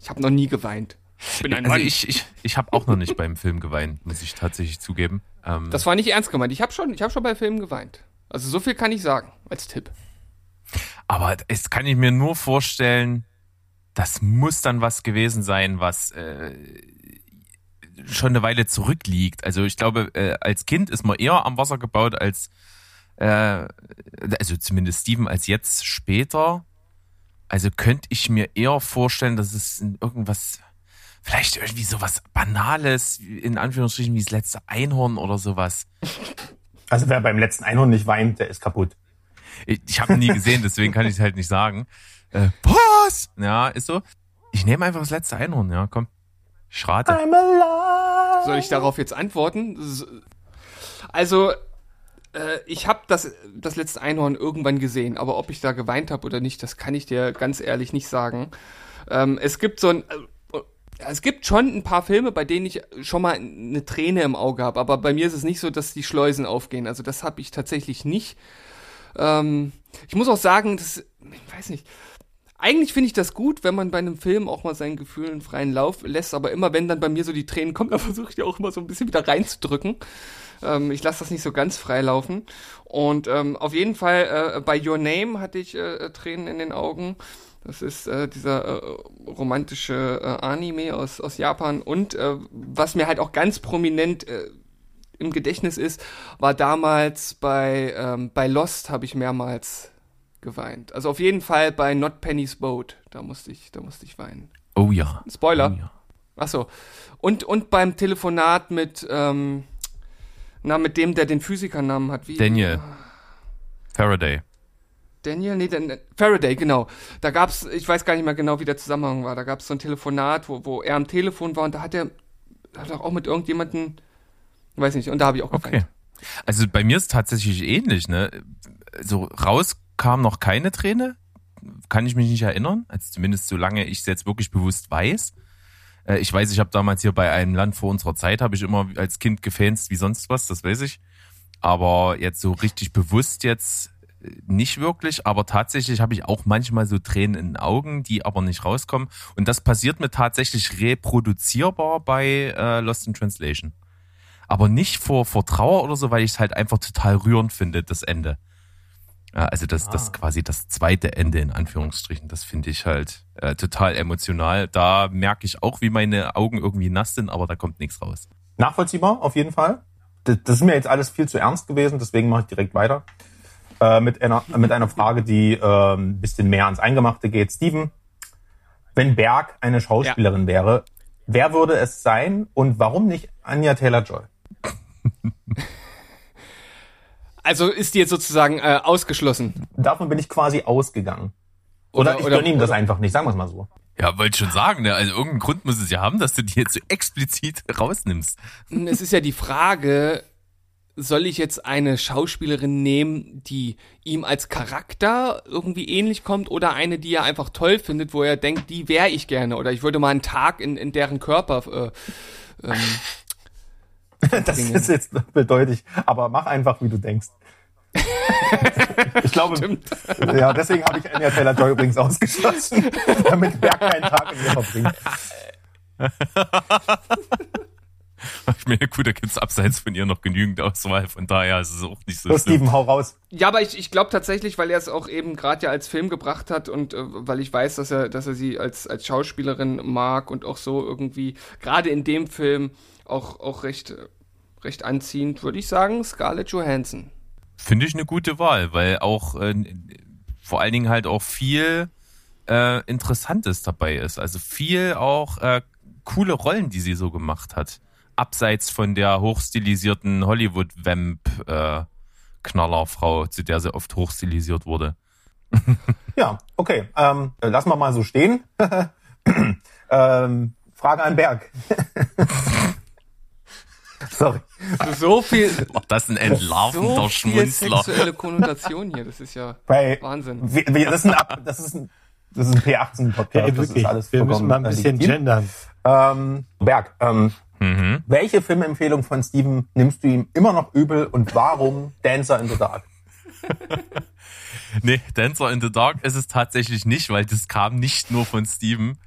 Ich habe noch nie geweint. Ich bin ein also Mann. ich, ich, ich habe auch noch nicht beim Film geweint, muss ich tatsächlich zugeben. Ähm, Das war nicht ernst gemeint. Ich habe schon, ich hab schon bei Filmen geweint. Also so viel kann ich sagen als Tipp. Aber es kann ich mir nur vorstellen, das muss dann was gewesen sein, was äh, schon eine Weile zurückliegt. Also ich glaube, äh, als Kind ist man eher am Wasser gebaut als, äh, also zumindest Steven als jetzt später. Also könnte ich mir eher vorstellen, dass es irgendwas, vielleicht irgendwie sowas Banales, in Anführungsstrichen wie das letzte Einhorn oder sowas. Also wer beim letzten Einhorn nicht weint, der ist kaputt. Ich, ich habe ihn nie gesehen, deswegen kann ich es halt nicht sagen. Äh, was? Ja, ist so. Ich nehme einfach das letzte Einhorn, ja, komm. Ich rate. I'm alive. Soll ich darauf jetzt antworten? Also, äh, ich habe das, das letzte Einhorn irgendwann gesehen, aber ob ich da geweint habe oder nicht, das kann ich dir ganz ehrlich nicht sagen. Ähm, es gibt so ein. Es gibt schon ein paar Filme, bei denen ich schon mal eine Träne im Auge habe, aber bei mir ist es nicht so, dass die Schleusen aufgehen. Also das habe ich tatsächlich nicht. Ähm, ich muss auch sagen, das, ich weiß nicht, eigentlich finde ich das gut, wenn man bei einem Film auch mal seinen Gefühlen freien Lauf lässt, aber immer wenn dann bei mir so die Tränen kommen, dann versuche ich die auch immer so ein bisschen wieder reinzudrücken. Ähm, ich lasse das nicht so ganz frei laufen. Und ähm, auf jeden Fall äh, bei Your Name hatte ich äh, Tränen in den Augen. Das ist äh, dieser äh, romantische äh, Anime aus, aus Japan. Und äh, was mir halt auch ganz prominent äh, im Gedächtnis ist, war damals bei, ähm, bei Lost habe ich mehrmals geweint. Also auf jeden Fall bei Not Penny's Boat, da musste ich, da musste ich weinen. Oh ja. Spoiler. Oh ja. Ach so. Und, und beim Telefonat mit, ähm, na, mit dem, der den Physikernamen hat. Wie? Daniel. Faraday. Daniel? Nee, Dan Faraday, genau. Da gab's, ich weiß gar nicht mehr genau, wie der Zusammenhang war. Da gab's so ein Telefonat, wo, wo er am Telefon war und da hat er, hat auch mit irgendjemanden, weiß nicht, und da habe ich auch geweint. Okay. Also bei mir ist tatsächlich ähnlich, ne? So raus kam noch keine Träne, kann ich mich nicht erinnern, also zumindest solange ich es jetzt wirklich bewusst weiß. Äh, Ich weiß, ich habe damals hier bei einem Land vor unserer Zeit, habe ich immer als Kind gefänzt wie sonst was, das weiß ich. Aber jetzt so richtig bewusst jetzt nicht wirklich, aber tatsächlich habe ich auch manchmal so Tränen in den Augen, die aber nicht rauskommen. Und das passiert mir tatsächlich reproduzierbar bei äh, Lost in Translation. Aber nicht vor, vor Trauer oder so, weil ich es halt einfach total rührend finde, das Ende. Ja, also das, das quasi das zweite Ende in Anführungsstrichen, das finde ich halt äh, total emotional. Da merke ich auch, wie meine Augen irgendwie nass sind, aber da kommt nichts raus. Nachvollziehbar, auf jeden Fall. Das, das ist mir jetzt alles viel zu ernst gewesen, deswegen mache ich direkt weiter. Äh, mit, einer, mit einer Frage, die äh, ein bisschen mehr ans Eingemachte geht. Steven, wenn Berg eine Schauspielerin wäre, wer würde es sein und warum nicht Anya Taylor-Joy? Also ist die jetzt sozusagen äh, ausgeschlossen. Davon bin ich quasi ausgegangen. Oder, Oder- ich oder- gönne ihm das einfach nicht, sagen wir es mal so. Ja, wollte schon sagen, ne? Also irgendeinen Grund muss es ja haben, dass du die jetzt so explizit rausnimmst. Es ist ja die Frage, soll ich jetzt eine Schauspielerin nehmen, die ihm als Charakter irgendwie ähnlich kommt oder eine, die er einfach toll findet, wo er denkt, die wäre ich gerne oder ich würde mal einen Tag in, in deren Körper äh, ähm, Das ist jetzt doppeldeutlich, aber mach einfach, wie du denkst. ich glaube, ja, deswegen habe ich Anya Taylor-Joy übrigens ausgeschlossen, damit Berg keinen Tag in mir verbringt. Ich meine, gut, da gibt's abseits von ihr noch genügend Auswahl, von daher ist es auch nicht so So, schlimm. Steven, hau raus. Ja, aber ich, ich glaube tatsächlich, weil er es auch eben gerade ja als Film gebracht hat und äh, weil ich weiß, dass er, dass er sie als, als Schauspielerin mag und auch so irgendwie, gerade in dem Film, auch, auch recht, recht anziehend, würde ich sagen, Scarlett Johansson. Finde ich eine gute Wahl, weil auch äh, vor allen Dingen halt auch viel äh, Interessantes dabei ist. Also viel auch äh, coole Rollen, die sie so gemacht hat. Abseits von der hochstilisierten Hollywood-Vamp-Knallerfrau, zu der sie oft hochstilisiert wurde. Ja, okay. Ähm, lassen wir mal so stehen. ähm, Frage an Berg. Sorry. So viel. Oh, das ist ein entlarvender so viel Schmunzler. sexuelle Konnotation hier, das ist ja Bei, Wahnsinn. wir, wir, das, ist ein, Ab- das ist ein, das ist ein P18-Podcast. Ja, das wirklich. ist alles Wir müssen vollkommen, mal ein äh, bisschen legitim. gendern. Ähm, Berg, ähm, Mhm. welche Filmempfehlung von Steven nimmst du ihm immer noch übel und warum Dancer in the Dark? Nee, Dancer in the Dark ist es tatsächlich nicht, weil das kam nicht nur von Steven.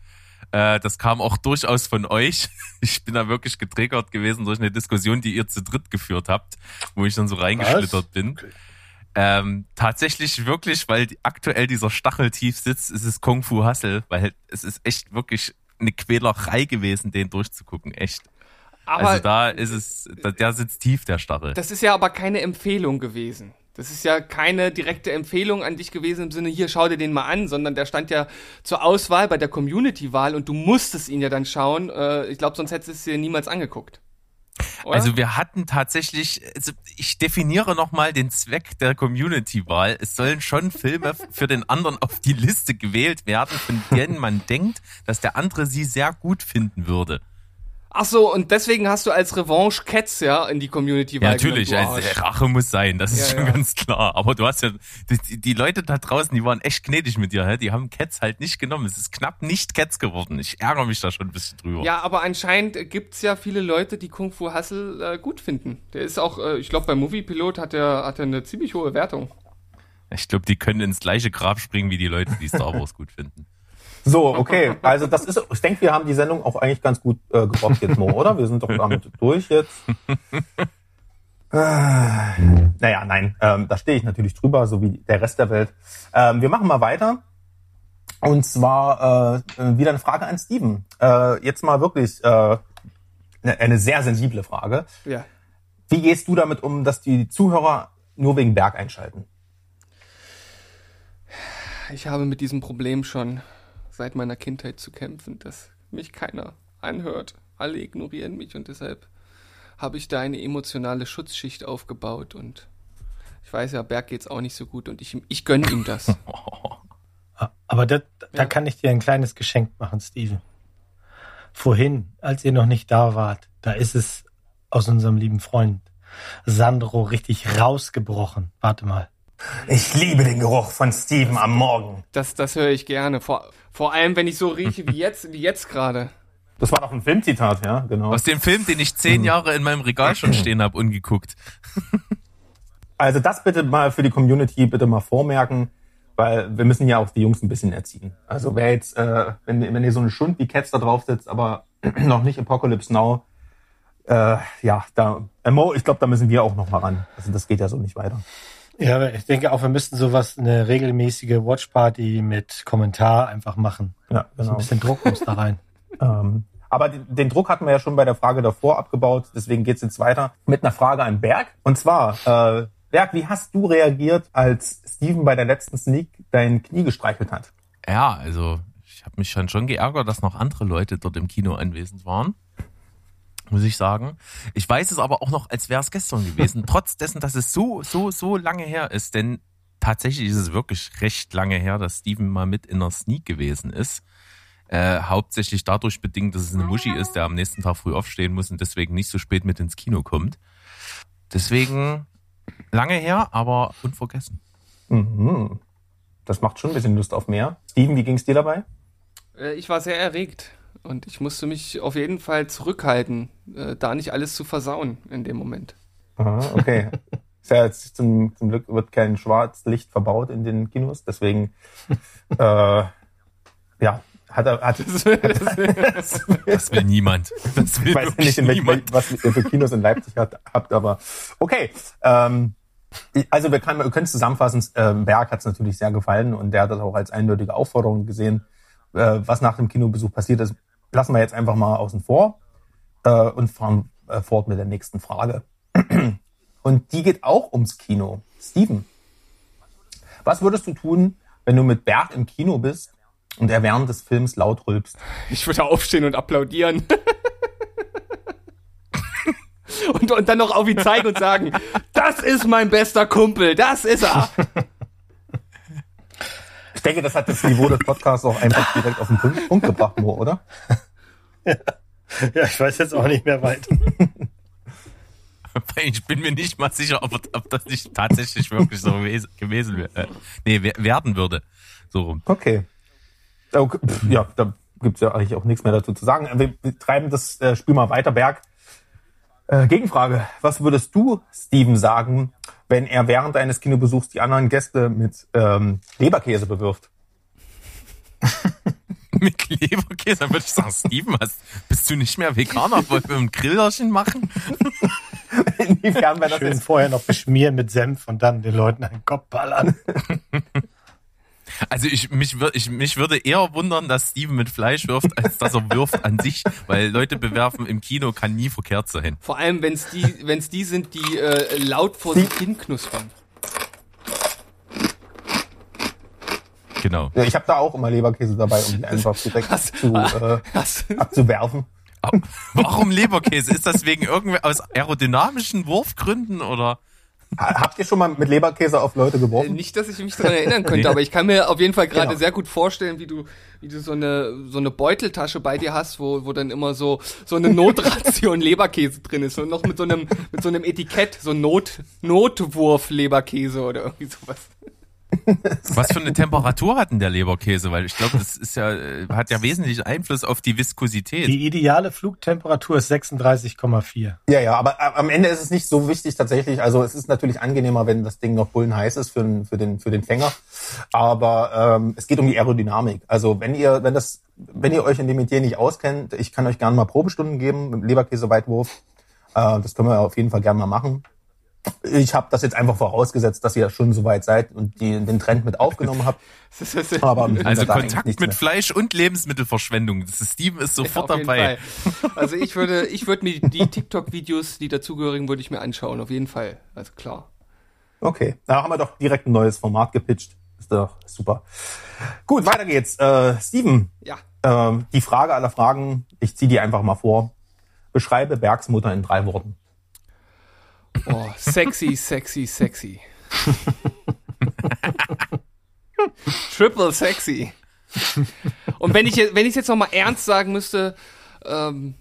Äh, das kam auch durchaus von euch. Ich bin da wirklich getriggert gewesen durch eine Diskussion, die ihr zu dritt geführt habt, wo ich dann so reingeschlittert bin. Ähm, tatsächlich wirklich, weil aktuell dieser Stachel tief sitzt, ist es Kung Fu Hustle, weil es ist echt wirklich eine Quälerei gewesen, den durchzugucken, echt. Aber- also da ist es, da, der sitzt tief, der Stachel. Das ist ja aber keine Empfehlung gewesen. Das ist ja keine direkte Empfehlung an dich gewesen im Sinne, hier schau dir den mal an, sondern der stand ja zur Auswahl bei der Community-Wahl und du musstest ihn ja dann schauen. Äh, ich glaube, sonst hättest du es dir niemals angeguckt. Oder? Also wir hatten tatsächlich, also ich definiere nochmal den Zweck der Community-Wahl. Es sollen schon Filme für den anderen auf die Liste gewählt werden, von denen man denkt, dass der andere sie sehr gut finden würde. Ach so, und deswegen hast du als Revanche Cats ja in die Community-Wahl Ja, natürlich, also. Rache muss sein, das ist Ja, schon ja. ganz klar. Aber du hast ja, die, die Leute da draußen, die waren echt gnädig mit dir, hä? die haben Cats halt nicht genommen. Es ist knapp nicht Cats geworden. Ich ärgere mich da schon ein bisschen drüber. Ja, aber anscheinend gibt's ja viele Leute, die Kung Fu Hustle äh, gut finden. Der ist auch, äh, ich glaube, bei Movie Pilot hat er hat er eine ziemlich hohe Wertung. Ich glaube, die können ins gleiche Grab springen wie die Leute, die Star Wars gut finden. So, okay. Also das ist, ich denke, wir haben die Sendung auch eigentlich ganz gut äh, gerockt jetzt, Mo, oder? Wir sind doch damit durch jetzt. Äh, naja, nein, ähm, da stehe ich natürlich drüber, so wie der Rest der Welt. Ähm, wir machen mal weiter. Und zwar äh, wieder eine Frage an Steven. Äh, jetzt mal wirklich äh, eine, eine sehr sensible Frage. Ja. Wie gehst du damit um, dass die Zuhörer nur wegen Berg einschalten? Ich habe mit diesem Problem schon seit meiner Kindheit zu kämpfen, dass mich keiner anhört. Alle ignorieren mich und deshalb habe ich da eine emotionale Schutzschicht aufgebaut und ich weiß ja, Berg geht's auch nicht so gut und ich, ich gönn ihm das. Aber da, da kann ich dir ein kleines Geschenk machen, Steven. Vorhin, als ihr noch nicht da wart, da ist es aus unserem lieben Freund Sandro richtig rausgebrochen. Warte mal. Ich liebe den Geruch von Steven am Morgen. Das, das höre ich gerne. Vor, vor allem, wenn ich so rieche wie jetzt, wie jetzt gerade. Das war doch ein Filmzitat, ja, genau. Aus dem Film, den ich zehn Jahre in meinem Regal schon stehen habe, ungeguckt. Also das bitte mal für die Community bitte mal vormerken, weil wir müssen ja auch die Jungs ein bisschen erziehen. Also wer jetzt, äh, wenn, wenn ihr so eine Schund wie Cats da drauf sitzt, aber noch nicht Apocalypse Now, äh, ja, da, Mo, ich glaube, da müssen wir auch noch mal ran. Also das geht ja so nicht weiter. Ja, ich denke auch, wir müssten sowas, eine regelmäßige Watchparty mit Kommentar einfach machen. Ja, So genau. ein bisschen Druck muss da rein. Ähm, aber den, den Druck hatten wir ja schon bei der Frage davor abgebaut, deswegen geht's jetzt weiter mit einer Frage an Berg. Und zwar, äh, Berg, wie hast du reagiert, als Steven bei der letzten Sneak dein Knie gestreichelt hat? Ja, also ich habe mich dann schon geärgert, dass noch andere Leute dort im Kino anwesend waren. Muss ich sagen. Ich weiß es aber auch noch, als wäre es gestern gewesen. Trotz dessen, dass es so, so, so lange her ist. Denn tatsächlich ist es wirklich recht lange her, dass Steven mal mit in der Sneak gewesen ist. Äh, hauptsächlich dadurch bedingt, dass es eine Muschi ist, der am nächsten Tag früh aufstehen muss und deswegen nicht so spät mit ins Kino kommt. Deswegen lange her, aber unvergessen. Mhm. Das macht schon ein bisschen Lust auf mehr. Steven, wie ging's dir dabei? Äh, Ich war sehr erregt und ich musste mich auf jeden Fall zurückhalten, äh, da nicht alles zu versauen in dem Moment. Aha, okay. Ist ja jetzt zum, zum Glück wird kein Schwarzlicht verbaut in den Kinos, deswegen äh, ja, hat er hat, Das will niemand. Das will ich weiß nicht, in welch, was ihr für Kinos in Leipzig hat, habt, aber okay. Ähm, also wir, kann, wir können zusammenfassen, ähm, Berg hat es natürlich sehr gefallen und der hat das auch als eindeutige Aufforderung gesehen. Äh, was nach dem Kinobesuch passiert ist, lassen wir jetzt einfach mal außen vor äh, und fahren äh, fort mit der nächsten Frage. Und die geht auch ums Kino. Steven, was würdest du tun, wenn du mit Berg im Kino bist und er während des Films laut rülpst? Ich würde aufstehen und applaudieren. und, und dann noch auf ihn zeigen und sagen, das ist mein bester Kumpel, das ist er. Ich denke, das hat das Niveau des Podcasts auch einfach direkt auf den Punkt, Punkt gebracht, Mo, oder? Ja, ich weiß jetzt auch nicht mehr weiter. Ich bin mir nicht mal sicher, ob, ob das nicht tatsächlich wirklich so gewesen, wäre. Äh, nee, wer- werden würde. So rum. Okay. okay. Ja, da gibt's ja eigentlich auch nichts mehr dazu zu sagen. Wir, wir treiben das äh, Spiel mal weiter. Berg, äh, Gegenfrage. Was würdest du, Steven, sagen, wenn er während eines Kinobesuchs die anderen Gäste mit ähm, Leberkäse bewirft? Mit Leberkäse, dann würde ich sagen, Steven, hast, bist du nicht mehr Veganer? Wollen wir ein Grillerchen machen? Inwiefern wir das Schön vorher noch beschmieren mit Senf und dann den Leuten einen Kopf ballern. Also ich mich, ich mich würde eher wundern, dass Steven mit Fleisch wirft, als dass er wirft an sich, weil Leute bewerfen im Kino kann nie verkehrt sein. Vor allem, wenn es die, wenn's die sind, die äh, laut vor sich hin knuspern. Genau. Ja, ich habe da auch immer Leberkäse dabei, um die einfach direkt Hast- zu, äh, abzuwerfen. Warum Leberkäse? Ist das wegen irgendwie aus aerodynamischen Wurfgründen oder? Habt ihr schon mal mit Leberkäse auf Leute geworfen? Nicht, dass ich mich daran erinnern könnte, Nee. aber ich kann mir auf jeden Fall gerade Genau. sehr gut vorstellen, wie du, wie du so eine, so eine Beuteltasche bei dir hast, wo, wo dann immer so, so eine Notration Leberkäse drin ist und noch mit so einem, mit so einem Etikett, so Not, Notwurf Leberkäse oder irgendwie sowas. Was für eine Temperatur hat denn der Leberkäse? Weil ich glaube, das ist ja, äh, hat ja wesentlichen Einfluss auf die Viskosität. Die ideale Flugtemperatur ist 36,4. Ja, ja, aber a- am Ende ist es nicht so wichtig tatsächlich. Also es ist natürlich angenehmer, wenn das Ding noch bullenheiß ist für den, für den, für den Fänger. Aber ähm, es geht um die Aerodynamik. Also wenn ihr, wenn das, wenn ihr euch in dem Metier nicht auskennt, ich kann euch gerne mal Probestunden geben mit dem Leberkäse-Weitwurf. Äh, das können wir auf jeden Fall gerne mal machen. Ich habe das jetzt einfach vorausgesetzt, dass ihr schon so weit seid und die, den Trend mit aufgenommen habt. Aber Also Kontakt mit mehr. Fleisch und Lebensmittelverschwendung. Das ist, Steven ist sofort jeden dabei. Fall. Also ich würde, ich würde mir die TikTok-Videos, die dazugehörigen, würde ich mir anschauen, auf jeden Fall. Also klar. Okay, da haben wir doch direkt ein neues Format gepitcht. Ist doch super. Gut, weiter geht's. Äh, Steven, Ja. ähm, die Frage aller Fragen, ich ziehe die einfach mal vor. Beschreibe Bergsmutter in drei Worten. Oh, sexy, sexy, sexy. Triple sexy. Und wenn ich jetzt, wenn ich jetzt noch mal ernst sagen müsste, ähm,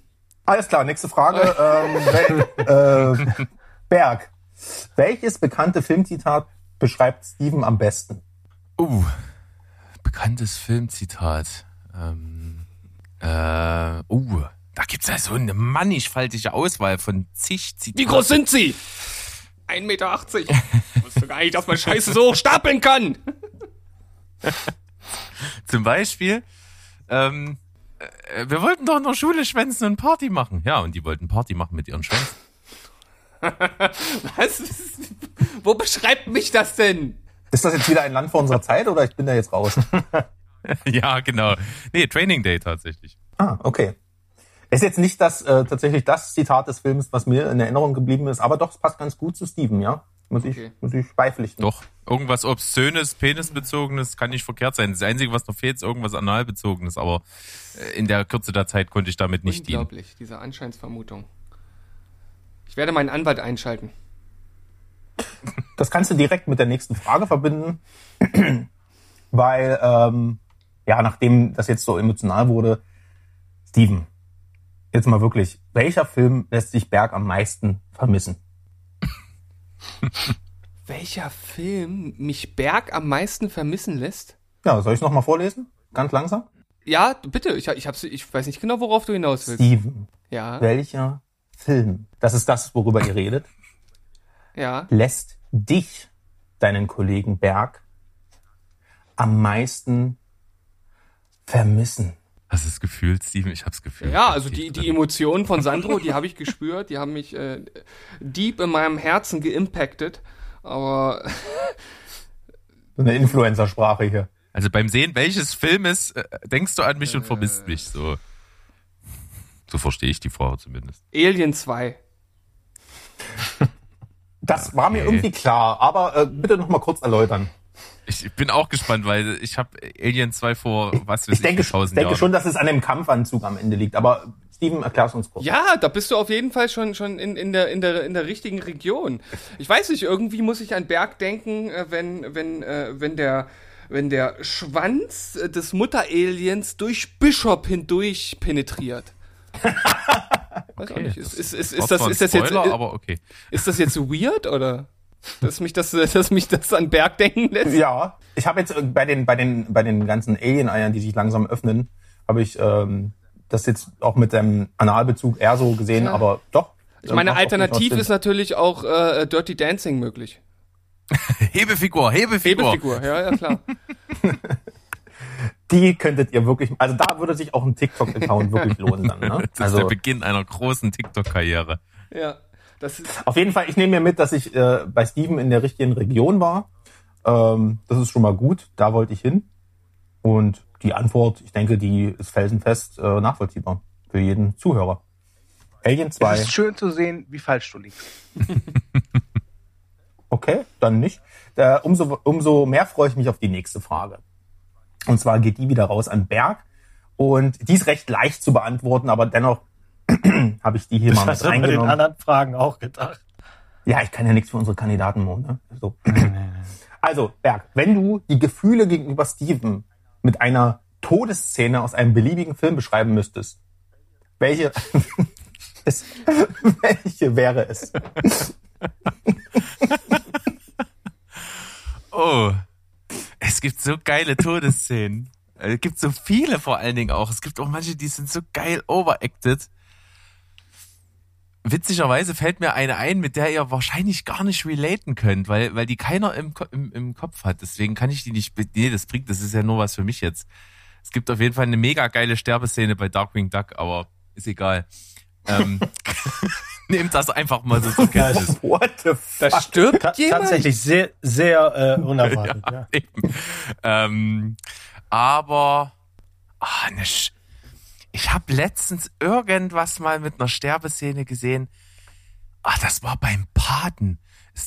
Alles klar, nächste Frage. ähm, wel, äh, Berg, welches bekannte Filmzitat beschreibt Steven am besten? Uh, bekanntes Filmzitat. Ähm, äh, uh, da gibt's ja so eine mannigfaltige Auswahl von zig Zitaten. wie groß sind sie? 1,80 Meter. Wusste gar nicht, dass man Scheiße so hoch stapeln kann. Zum Beispiel, ähm, äh, wir wollten doch in der Schule schwänzen und Party machen. Ja, und die wollten Party machen mit ihren Schwänzen. Was? Wo beschreibt mich das denn? Ist das jetzt wieder ein Land vor unserer Zeit oder ich bin da jetzt raus? ja, genau. Nee, Training Day tatsächlich. Ah, okay. Ist jetzt nicht das äh, tatsächlich das Zitat des Films, was mir in Erinnerung geblieben ist, aber doch, es passt ganz gut zu Steven, ja? Muss ich, muss ich beipflichten. Doch, irgendwas Obszönes, Penisbezogenes kann nicht verkehrt sein. Das Einzige, was noch fehlt, ist irgendwas Analbezogenes, aber äh, in der Kürze der Zeit konnte ich damit nicht dienen. Unglaublich, diese Anscheinsvermutung. Ich werde meinen Anwalt einschalten. Das kannst du direkt mit der nächsten Frage verbinden, weil, ähm, ja, nachdem das jetzt so emotional wurde, Steven, jetzt mal wirklich, welcher Film lässt sich Berg am meisten vermissen? Welcher Film mich Berg am meisten vermissen lässt? Ja, soll ich noch mal vorlesen? Ganz langsam? Ja, bitte. Ich, ich, hab's, ich weiß nicht genau, worauf du hinaus willst. Steven, Ja. welcher Film, das ist das, worüber ihr redet, Ja. lässt dich, deinen Kollegen Berg, am meisten vermissen? Hast du das Gefühl, Steven? Ich hab's Gefühl. Ja, also die, die Emotionen von Sandro, die habe ich gespürt, die haben mich äh, deep in meinem Herzen geimpactet. Aber So eine Influencer-Sprache hier. Also beim Sehen welches Filmes äh, denkst du an mich und vermisst mich so. So verstehe ich die Frau zumindest. Alien 2. Das war mir Okay. irgendwie klar, aber äh, bitte noch mal kurz erläutern. Ich bin auch gespannt, weil ich habe Alien 2 vor was weiß Ich denke, wie tausend ich denke schon, dass es an dem Kampfanzug am Ende liegt, aber Steven, erklär's uns kurz. Ja, da bist du auf jeden Fall schon, schon in, in, der, in, der, in der richtigen Region. Ich weiß nicht, irgendwie muss ich an Berg denken, äh, wenn, wenn, äh, wenn der wenn der Schwanz äh, des Mutteraliens durch Bishop hindurch penetriert. Weiß auch Okay, nicht. Ist, ist, ist, das, ist jetzt aber okay. Ist das jetzt weird oder dass mich das dass mich das an Berg denken lässt? Ja, ich habe jetzt äh, bei den bei den bei den ganzen Alien-Eiern, die sich langsam öffnen, habe ich ähm, das jetzt auch mit dem Analbezug eher so gesehen, Ja. aber doch. Ich meine, alternativ ist natürlich auch äh, Dirty Dancing möglich. Hebefigur, Hebefigur. Hebefigur, ja, ja, klar. die könntet ihr wirklich, also da würde sich auch ein TikTok-Account wirklich lohnen dann. Ne? Das ist Also der Beginn einer großen TikTok-Karriere. Ja, das ist. auf jeden Fall, ich nehme mir mit, dass ich äh, bei Steven in der richtigen Region war. Ähm, das ist schon mal gut, da wollte ich hin. Und die Antwort, ich denke, die ist felsenfest äh, nachvollziehbar für jeden Zuhörer. Alien Es 2. ist schön zu sehen, wie falsch du liegst. Okay, dann nicht. Äh, umso, umso mehr freue ich mich auf die nächste Frage. Und zwar geht die wieder raus an Berg. Und die ist recht leicht zu beantworten, aber dennoch habe ich die hier Das mal hast mit du bei den reingenommen. anderen Fragen auch gedacht. Ja, ich kann ja nichts für unsere Kandidaten, Mo, ne? So. Also, Berg, wenn du die Gefühle gegenüber Steven mit einer Todesszene aus einem beliebigen Film beschreiben müsstest, welche, es, welche wäre es? Oh, es gibt so geile Todesszenen. Es gibt so viele vor allen Dingen auch. Es gibt auch manche, die sind so geil overacted. Witzigerweise fällt mir eine ein, mit der ihr wahrscheinlich gar nicht relaten könnt, weil, weil die keiner im, im, im Kopf hat. Deswegen kann ich die nicht, nee, das bringt, das ist ja nur was für mich jetzt. Es gibt auf jeden Fall eine mega geile Sterbeszene bei Darkwing Duck, aber ist egal. Ähm, nehmt das einfach mal so zur Kenntnis. What the fuck? Da stirbt Ta jemand. tatsächlich sehr, sehr äh, unerwartet. ja. ja. Ähm, aber ah, ne Sch ich habe letztens irgendwas mal mit einer Sterbeszene gesehen. Ah, das war beim Paten.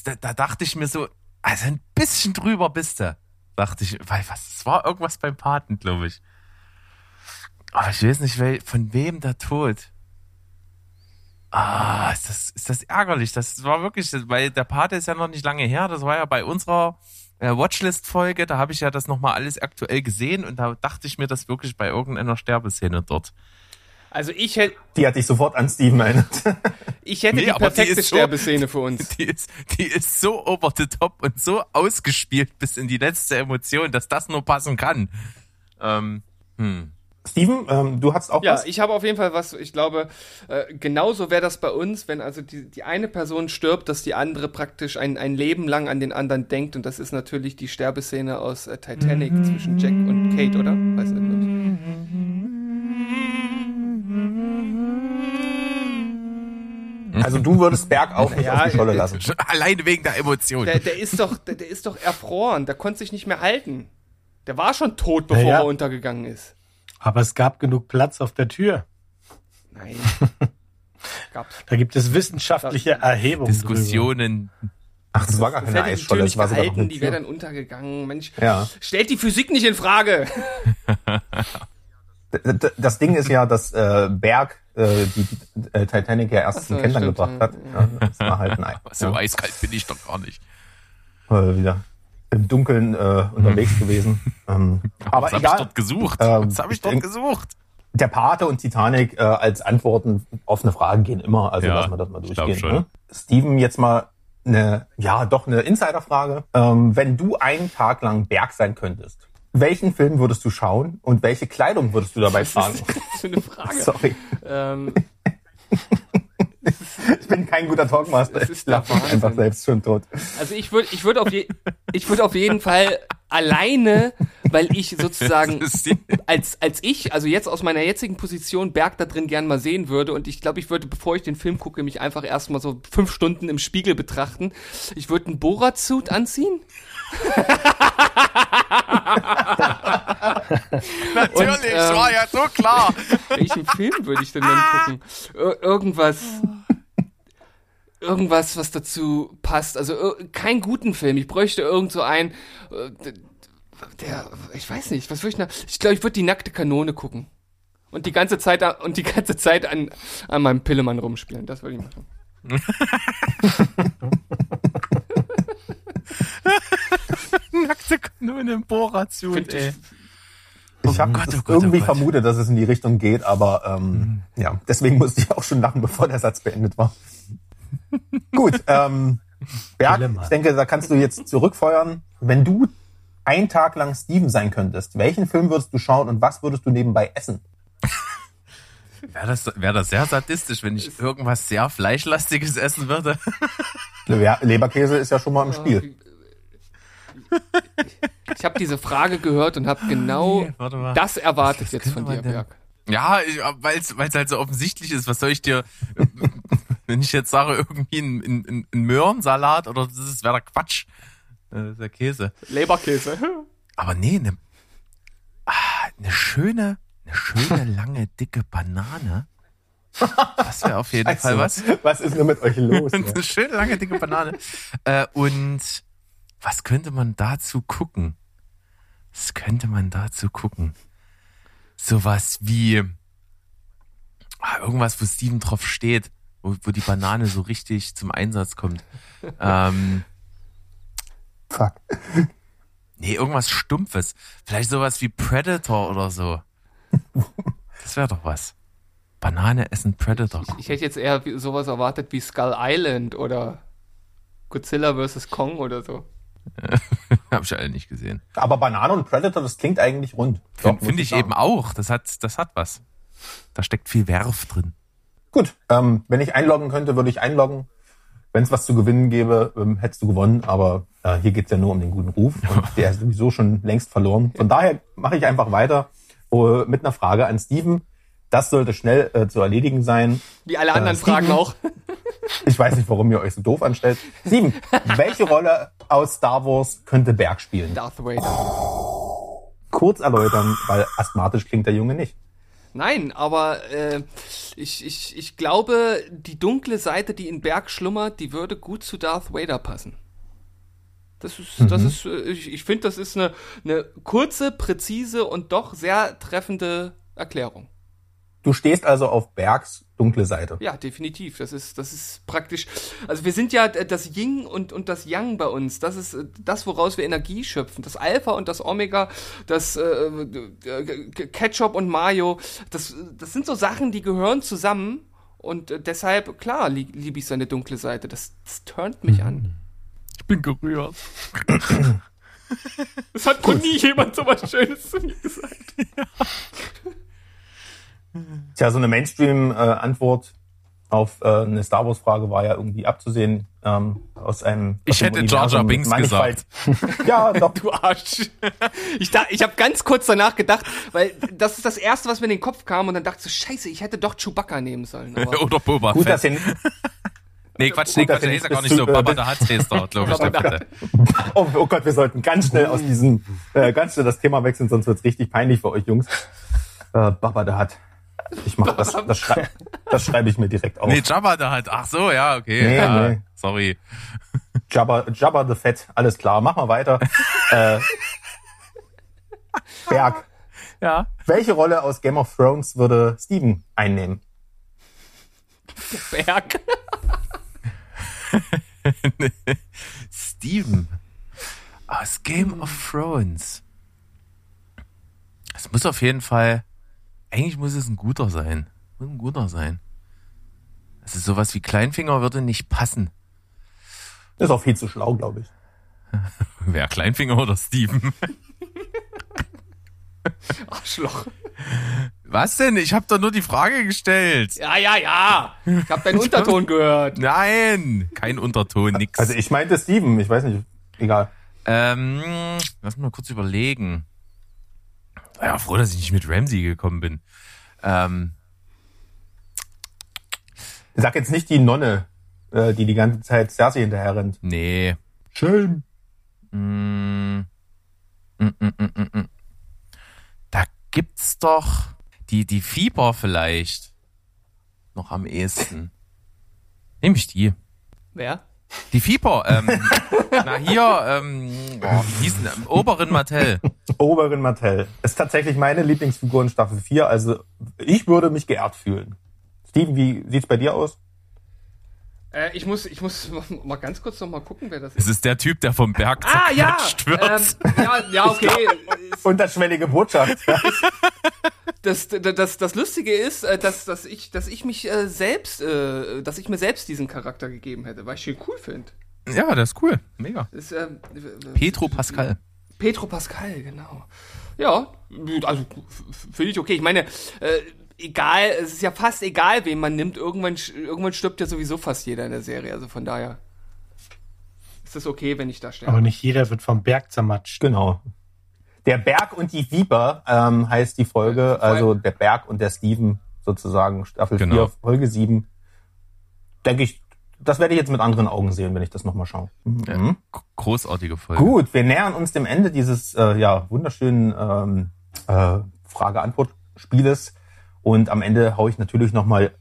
Da, da dachte ich mir so, also ein bisschen drüber bist du. Dachte ich, weil was, es war irgendwas beim Paten, glaube ich. Aber ich weiß nicht, wel, von wem der Tod. Ah, ist das, ist das ärgerlich. Das war wirklich, weil der Pate ist ja noch nicht lange her. Das war ja bei unserer Watchlist-Folge. Da habe ich ja das nochmal alles aktuell gesehen und da dachte ich mir das wirklich bei irgendeiner Sterbeszene dort. Also ich hätte, Die hat dich sofort an Steven erinnert. ich hätte Nee, die aber die perfekte ist so- Sterbeszene für uns. Die ist, die ist so over the top und so ausgespielt bis in die letzte Emotion, dass das nur passen kann. Ähm, hm. Steven, ähm, du hast auch Ja, was? ich habe auf jeden Fall was, ich glaube, äh, genauso wäre das bei uns, wenn also die, die eine Person stirbt, dass die andere praktisch ein, ein Leben lang an den anderen denkt und das ist natürlich die Sterbeszene aus äh, Titanic zwischen Jack und Kate, oder? Weiß nicht, ich. Also du würdest Berg auch nicht Ja, auf die Scholle äh, lassen. Alleine wegen der Emotion. Der, der ist doch, der, der ist doch erfroren, der konnte sich nicht mehr halten. Der war schon tot, bevor Ja, ja. er untergegangen ist. Aber es gab genug Platz auf der Tür. Nein. Gab's. Da gibt es wissenschaftliche Erhebungen. Diskussionen. Ach, das war gar keine hätte die Tür Eisscholle, nicht das war sogar gehalten, die wäre dann untergegangen. Mensch, Ja. stellt die Physik nicht in Frage. Das Ding ist ja, dass äh, Berg äh, die, äh, Titanic ja erst so, zum Kentern gebracht hat. Ja, das war halt ein Ei. So ja. eiskalt bin ich doch gar nicht. Äh, wieder im Dunkeln äh, unterwegs gewesen. Ähm, aber Was habe ich dort gesucht? Ähm, Was habe ich ich dort gesucht? Der Pate und Titanic äh, als Antworten auf eine Frage gehen immer. Also Ja, lassen wir das mal durchgehen. Ne? Steven, jetzt mal eine, ja, doch eine Insiderfrage. Ähm, wenn du einen Tag lang Berg sein könntest, welchen Film würdest du schauen und welche Kleidung würdest du dabei tragen? für eine Frage. Sorry, Ähm, ich bin kein guter Talkmaster. Das Ich ist der lache einfach selbst schon tot. also ich würde ich würd auf, je, ich würd auf jeden Fall alleine, weil ich sozusagen als, als ich, also jetzt aus meiner jetzigen Position, Berg da drin gern mal sehen würde. Und ich glaube, ich würde, bevor ich den Film gucke, mich einfach erstmal so fünf Stunden im Spiegel betrachten. Ich würde einen Borat-Suit anziehen. Natürlich, ähm, war ja so klar. Welchen Film würde ich denn dann gucken? Ir irgendwas. Irgendwas, was dazu passt. Also keinen guten Film. Ich bräuchte irgend so einen. äh, Der, ich weiß nicht, was würde ich da. Ich glaube, ich würde die nackte Kanone gucken. Und die ganze Zeit und die ganze Zeit an, an meinem Pillemann rumspielen. Das würde ich machen. Nackte Kanone im Bohrration, ey. Ich habe oh Gott, oh irgendwie Gott. vermutet, dass es in die Richtung geht, aber ähm, ja, deswegen musste ich auch schon lachen, bevor der Satz beendet war. Gut, ähm, Berg, Dilemma. ich denke, da kannst du jetzt zurückfeuern. Wenn du einen Tag lang Steven sein könntest, welchen Film würdest du schauen und was würdest du nebenbei essen? Wäre das, wär das sehr sadistisch, wenn ich irgendwas sehr Fleischlastiges essen würde? Le Leberkäse ist ja schon mal im Spiel. Ich habe diese Frage gehört und habe genau Nee, das erwartet jetzt von dir? Berg. Ja, weil es halt so offensichtlich ist. Was soll ich dir, wenn ich jetzt sage, irgendwie ein, ein, ein Möhrensalat oder das ist wäre der Quatsch. Äh, Das ist der Käse. Leberkäse. Aber nee, eine ah, eine schöne, eine schöne lange dicke Banane. Das wäre auf jeden Scheiße, Fall was. Was ist denn mit euch los? ne? eine schöne lange dicke Banane. Äh, und was könnte man dazu gucken? Was könnte man dazu gucken? Sowas wie ah, irgendwas, wo Steven drauf steht, wo, wo die Banane so richtig zum Einsatz kommt. Ähm, Fuck. Nee, irgendwas Stumpfes. Vielleicht sowas wie Predator oder so. Das wäre doch was. Banane essen Predator. Ich hätte jetzt eher sowas erwartet wie Skull Island oder Godzilla vs. Kong oder so. Hab ich alle nicht gesehen. Aber Banane und Predator, das klingt eigentlich rund. Finde find ich eben auch. Das hat, das hat was. Da steckt viel Werf drin. Gut, ähm, wenn ich einloggen könnte, würde ich einloggen. Wenn es was zu gewinnen gäbe, ähm, hättest du gewonnen. Aber äh, hier geht's ja nur um den guten Ruf. Und der ist sowieso schon längst verloren. Von daher mache ich einfach weiter äh, mit einer Frage an Steven. Das sollte schnell äh, zu erledigen sein. Wie alle anderen Steven, Fragen auch. Ich weiß nicht, warum ihr euch so doof anstellt. Steven, welche Rolle aus Star Wars könnte Berg spielen? Darth Vader. Kurz erläutern, weil asthmatisch klingt der Junge nicht. Nein, aber äh, ich, ich, ich glaube, die dunkle Seite, die in Berg schlummert, die würde gut zu Darth Vader passen. Das ist, das Mhm. ist, äh, ich, ich finde, das ist eine, eine kurze, präzise und doch sehr treffende Erklärung. Du stehst also auf Bergs dunkle Seite. Ja, definitiv. Das ist, das ist praktisch. Also wir sind ja das Yin und, und das Yang bei uns. Das ist äh, das, woraus wir Energie schöpfen. Das Alpha und das Omega, das äh, äh, Ketchup und Mayo. Das, das sind so Sachen, die gehören zusammen. Und äh, deshalb, klar, li liebe ich seine dunkle Seite. Das, das turnt mich an. Ich bin gerührt. Es hat noch nie jemand so was Schönes zu mir gesagt. Tja, so eine Mainstream-Antwort auf äh, eine Star Wars-Frage war ja irgendwie abzusehen ähm, aus einem. Ich aus dem hätte Jar Jar Binks Mannigfalt. ja, doch. Du Arsch. Ich, da, ich habe ganz kurz danach gedacht, weil das ist das Erste, was mir in den Kopf kam und dann dachte ich so, scheiße, ich hätte doch Chewbacca nehmen sollen. Aber Oder Boba Gut, Fett. dass Nee, Quatsch, nee, Quatsch, der ist ja gar nicht so. Baba bis- der hat ist da, glaube ich, oh, oh Gott, wir sollten ganz schnell aus diesem, äh, ganz schnell das Thema wechseln, sonst wird's richtig peinlich für euch Jungs. Äh, Baba der hat. Ich mach das, das, schrei das schreibe ich mir direkt auf. Nee, Jabba der hat. Ach so, ja, okay. Nee, ja, nee. Sorry. Jabba, Jabba the Fett, alles klar, mach mal weiter. äh, Berg. Ja. Welche Rolle aus Game of Thrones würde Steven einnehmen? Berg. Steven. Aus Game of Thrones. Es muss auf jeden Fall, eigentlich muss es ein guter sein. Muss ein guter sein. Also sowas wie Kleinfinger würde nicht passen. Ist auch viel zu schlau, glaube ich. Wer Kleinfinger oder Steven? Arschloch. Was denn? Ich habe doch nur die Frage gestellt. Ja, ja, ja. Ich habe deinen Unterton gehört. Nein, kein Unterton, nix. Also ich meinte Steven, ich weiß nicht, egal. Ähm, lass mal kurz überlegen. Ja, froh, dass ich nicht mit Ramsey gekommen bin. Ähm, Sag jetzt nicht die Nonne, äh, die die ganze Zeit Cersei hinterher rennt. nee. Schön. Mm, mm, mm, mm, mm, mm. Da gibt's doch die, die Fieber vielleicht noch am ehesten. Nehme ich die. Wer? Die Fieber, ähm, na hier, ähm, boah, wie hieß denn, ähm, Oberin Martell. Oberin Martell. Ist tatsächlich meine Lieblingsfigur in Staffel 4, also ich würde mich geehrt fühlen. Steven, wie sieht's bei dir aus? Äh, ich muss, ich muss mal ganz kurz noch mal gucken, wer das Es ist. ist der Typ, der vom Berg Ah, ja. wird. Ähm, ja, ja, okay. Unterschwellige Botschaft. Das, das, das, das Lustige ist, äh, dass, dass, ich, dass ich mich äh, selbst, äh, dass ich mir selbst diesen Charakter gegeben hätte, weil ich ihn cool finde. Ja, der ist cool. Mega. Ist, ähm, Petro Pascal. Petro Pascal, genau. Ja, also finde ich okay. Ich meine, äh, egal, es ist ja fast egal, wen man nimmt. Irgendwann, irgendwann stirbt ja sowieso fast jeder in der Serie. Also von daher ist das okay, wenn ich da sterbe. Aber nicht jeder wird vom Berg zermatscht. Genau. Der Berg und die Viper ähm, heißt die Folge, also der Berg und der Steven sozusagen, Staffel Genau. 4, Folge 7. Denke ich, das werde ich jetzt mit anderen Augen sehen, wenn ich das nochmal schaue. Mhm. Großartige Folge. Gut, wir nähern uns dem Ende dieses äh, ja, wunderschönen ähm, äh, Frage-Antwort-Spieles. Und am Ende haue ich natürlich nochmal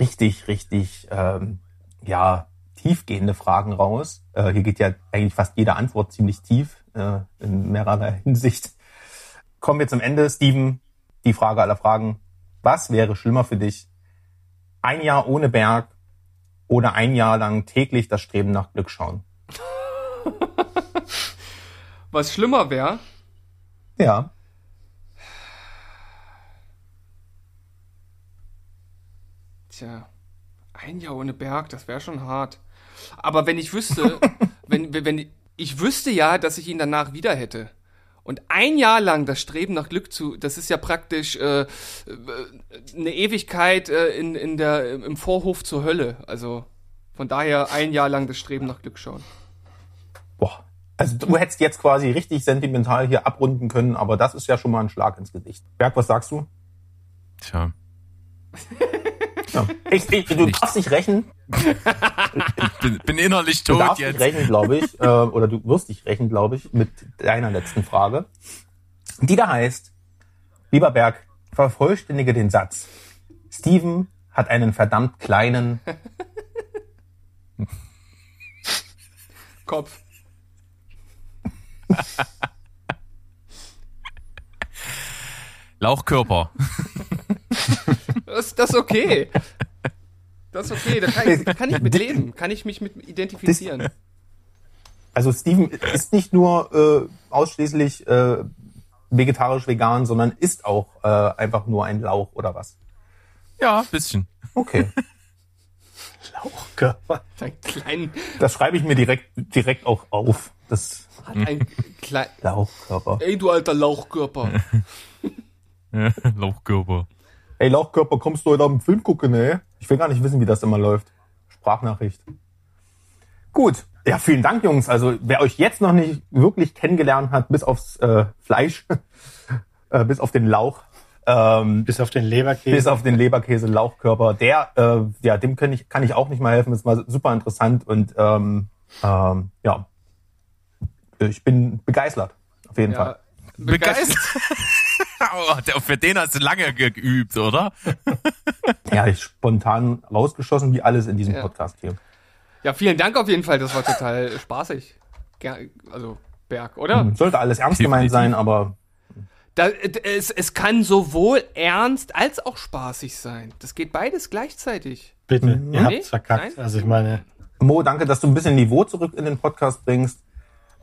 richtig, richtig ähm, ja, tiefgehende Fragen raus. Äh, hier geht ja eigentlich fast jede Antwort ziemlich tief äh, in mehrerer Hinsicht. Kommen wir zum Ende. Steven, die Frage aller Fragen. Was wäre schlimmer für dich? Ein Jahr ohne Berg oder ein Jahr lang täglich das Streben nach Glück schauen? Was schlimmer wäre, Ja. tja, ein Jahr ohne Berg, das wäre schon hart. Aber wenn ich wüsste, wenn, wenn, wenn ich wüsste ja, dass ich ihn danach wieder hätte. Und ein Jahr lang das Streben nach Glück zu, das ist ja praktisch äh, äh, eine Ewigkeit äh, in, in der, im Vorhof zur Hölle. Also von daher ein Jahr lang das Streben nach Glück schauen. Also du hättest jetzt quasi richtig sentimental hier abrunden können, aber das ist ja schon mal ein Schlag ins Gesicht. Berg, was sagst du? Tja. Ja. Ich, ich, du darfst nicht rächen. Bin, bin innerlich Du tot darfst jetzt. dich rächen, glaube ich. Äh, oder du wirst dich rächen, glaube ich, mit deiner letzten Frage. Die da heißt, lieber Berg, vervollständige den Satz. Steven hat einen verdammt kleinen Kopf. Lauchkörper. Das, das ist okay. Das ist okay, da kann ich, da kann ich mit leben, kann ich mich mit identifizieren. Also Steven ist nicht nur äh, ausschließlich äh, vegetarisch vegan, sondern ist auch äh, einfach nur ein Lauch oder was? Ja, bisschen. Okay. Lauchkörper. Ein kleinen, Das schreibe ich mir direkt direkt auch auf. Das hat ein klein, Lauchkörper. ey du alter Lauchkörper. Lauchkörper. Ey Lauchkörper, kommst du heute Abend Film gucken, ey? Ich will gar nicht wissen, wie das immer läuft. Sprachnachricht. Gut. Ja, vielen Dank, Jungs. Also wer euch jetzt noch nicht wirklich kennengelernt hat, bis aufs äh, Fleisch, äh, bis auf den Lauch, ähm, Bis auf den Leberkäse. bis auf den Leberkäse, Lauchkörper, der, äh, ja, dem kann ich, kann ich auch nicht mal helfen. Das war super interessant und ähm, ähm, ja, ich bin begeistert, auf jeden Ja, Fall. Begeistert. oh, der, für den hast du lange geübt, oder? Ja, ich spontan rausgeschossen, wie alles in diesem Ja. Podcast hier. Ja, vielen Dank auf jeden Fall, das war total spaßig. Ger also Berg, oder? Hm, Sollte alles ernst gemeint sein, aber Da, es, es kann sowohl ernst als auch spaßig sein. Das geht beides gleichzeitig. Bitte, Mhm. ihr Nee? habt's verkackt. Nein? Also ich meine, Mo, danke, dass du ein bisschen Niveau zurück in den Podcast bringst.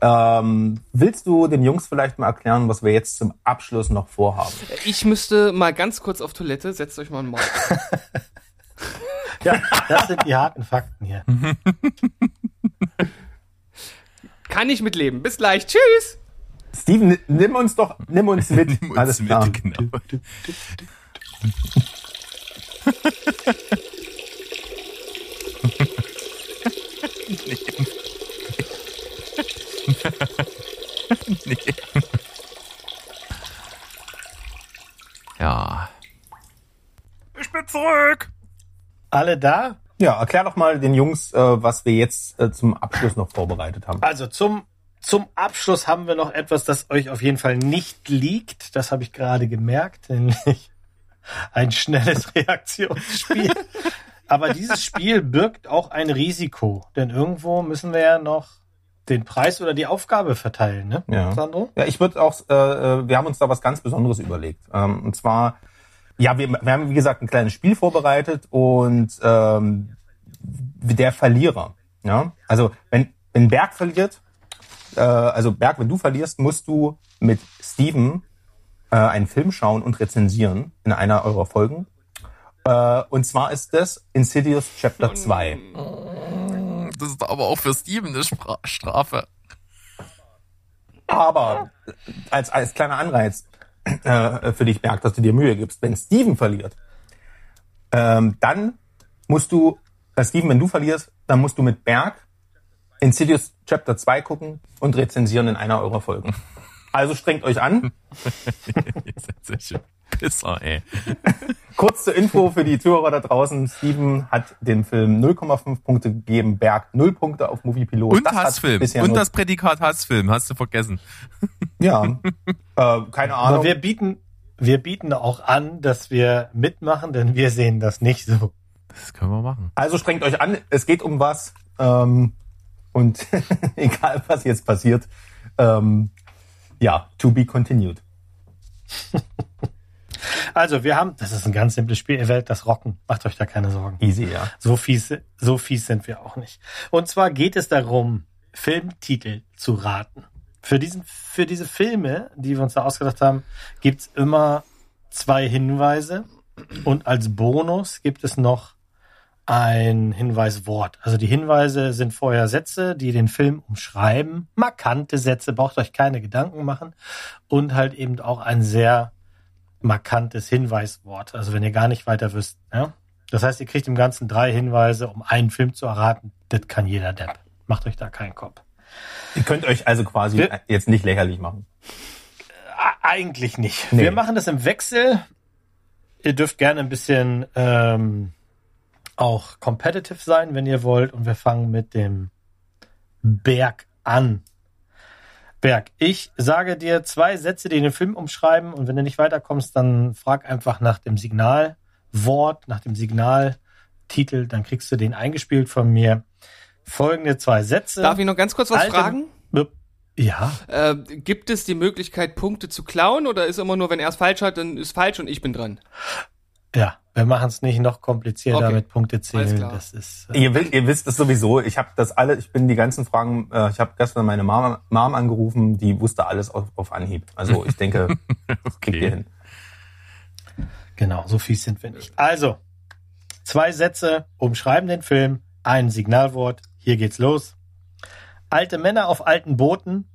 Ähm, willst du den Jungs vielleicht mal erklären, was wir jetzt zum Abschluss noch vorhaben? Ich müsste mal ganz kurz auf Toilette, setzt euch mal einen Maul. ja, das sind die harten Fakten hier. Kann ich mitleben. Bis gleich. Tschüss. Steven, ni- nimm uns doch, nimm uns mit. Nimm uns Alles mit, klar. genau. Nee. Ja. Ich bin zurück. Alle da? Ja, erklär doch mal den Jungs, äh, was wir jetzt äh, zum Abschluss noch vorbereitet haben. Also zum, zum Abschluss haben wir noch etwas, das euch auf jeden Fall nicht liegt. Das habe ich gerade gemerkt, nämlich ein schnelles Reaktionsspiel. Aber dieses Spiel birgt auch ein Risiko, denn irgendwo müssen wir ja noch den Preis oder die Aufgabe verteilen, ne, Ja. Sandro? Ja, ich würde auch, äh, äh, wir haben uns da was ganz Besonderes überlegt. Ähm, und zwar, ja, wir, wir haben wie gesagt ein kleines Spiel vorbereitet und ähm, der Verlierer. Ja, also wenn wenn Berg verliert, äh, also Berg, wenn du verlierst, musst du mit Steven äh, einen Film schauen und rezensieren in einer eurer Folgen. Äh, und zwar ist das Insidious Chapter 2. Das ist aber auch für Steven eine Spra Strafe. Aber als, als kleiner Anreiz äh, für dich, Berg, dass du dir Mühe gibst, wenn Steven verliert, ähm, dann musst du, äh, Steven, wenn du verlierst, dann musst du mit Berg Insidious Chapter 2 gucken und rezensieren in einer eurer Folgen. Also strengt euch an. Seid solche Pisser, ey. Kurz zur Info für die Zuhörer da draußen. Steven hat dem Film 0,5 Punkte gegeben, Berg 0 Punkte auf Moviepilot. Und Das Hassfilm. Und das Prädikat Hassfilm. Hast du vergessen. Ja. äh, keine Aber Ahnung. wir bieten, wir bieten auch an, dass wir mitmachen, denn wir sehen das nicht so. Das können wir machen. Also strengt euch an, es geht um was. Ähm, und egal, was jetzt passiert, ähm, ja, to be continued. Also, wir haben, das ist ein ganz simples Spiel, ihr werdet das rocken. Macht euch da keine Sorgen. Easy, ja. So fies, so fies sind wir auch nicht. Und zwar geht es darum, Filmtitel zu raten. Für, diesen, für diese Filme, die wir uns da ausgedacht haben, gibt's immer zwei Hinweise. Und als Bonus gibt es noch ein Hinweiswort. Also die Hinweise sind vorher Sätze, die den Film umschreiben. Markante Sätze, braucht euch keine Gedanken machen. Und halt eben auch ein sehr markantes Hinweiswort. Also wenn ihr gar nicht weiter wisst. Ja? Das heißt, ihr kriegt im Ganzen drei Hinweise, um einen Film zu erraten. Das kann jeder Depp. Macht euch da keinen Kopf. Ihr könnt euch also quasi Wir- jetzt nicht lächerlich machen. Äh, Eigentlich nicht. Nee. Wir machen das im Wechsel. Ihr dürft gerne ein bisschen ähm, auch competitive sein, wenn ihr wollt. Und wir fangen mit dem Berg an. Berg, ich sage dir zwei Sätze, die den Film umschreiben. Und wenn du nicht weiterkommst, dann frag einfach nach dem Signalwort, nach dem Signaltitel. Dann kriegst du den eingespielt von mir. Folgende zwei Sätze. Darf ich noch ganz kurz was Alte- fragen? Ja. Äh, gibt es die Möglichkeit, Punkte zu klauen oder ist immer nur, wenn er es falsch hat, dann ist falsch und ich bin dran? Ja, wir machen es nicht noch komplizierter Okay. mit Punkte zählen. Das ist äh, Ihr, wisst- ihr wisst es sowieso. Ich habe das alle, ich bin die ganzen Fragen, äh, ich habe gestern meine Mom, Mom angerufen, die wusste alles auf, auf Anhieb. Also ich denke, das kriegt ihr hin. genau, so fies sind wir nicht. Also, zwei Sätze umschreiben den Film, ein Signalwort. Hier geht's los. Alte Männer auf alten Booten,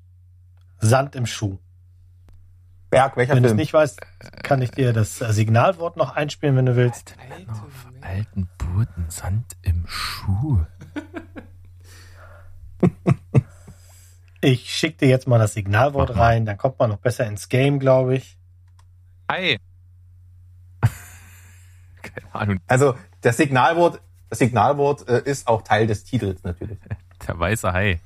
Sand im Schuh. Berg, welcher Wenn du es nicht weißt, kann ich dir das äh, Signalwort noch einspielen, wenn du willst. Auf alten Booten, Sand im Schuh. Ich schicke dir jetzt mal das Signalwort rein, dann kommt man noch besser ins Game, glaube ich. Ei. Keine Ahnung. Also das Signalwort, das Signalwort äh, ist auch Teil des Titels natürlich. Der weiße Hai.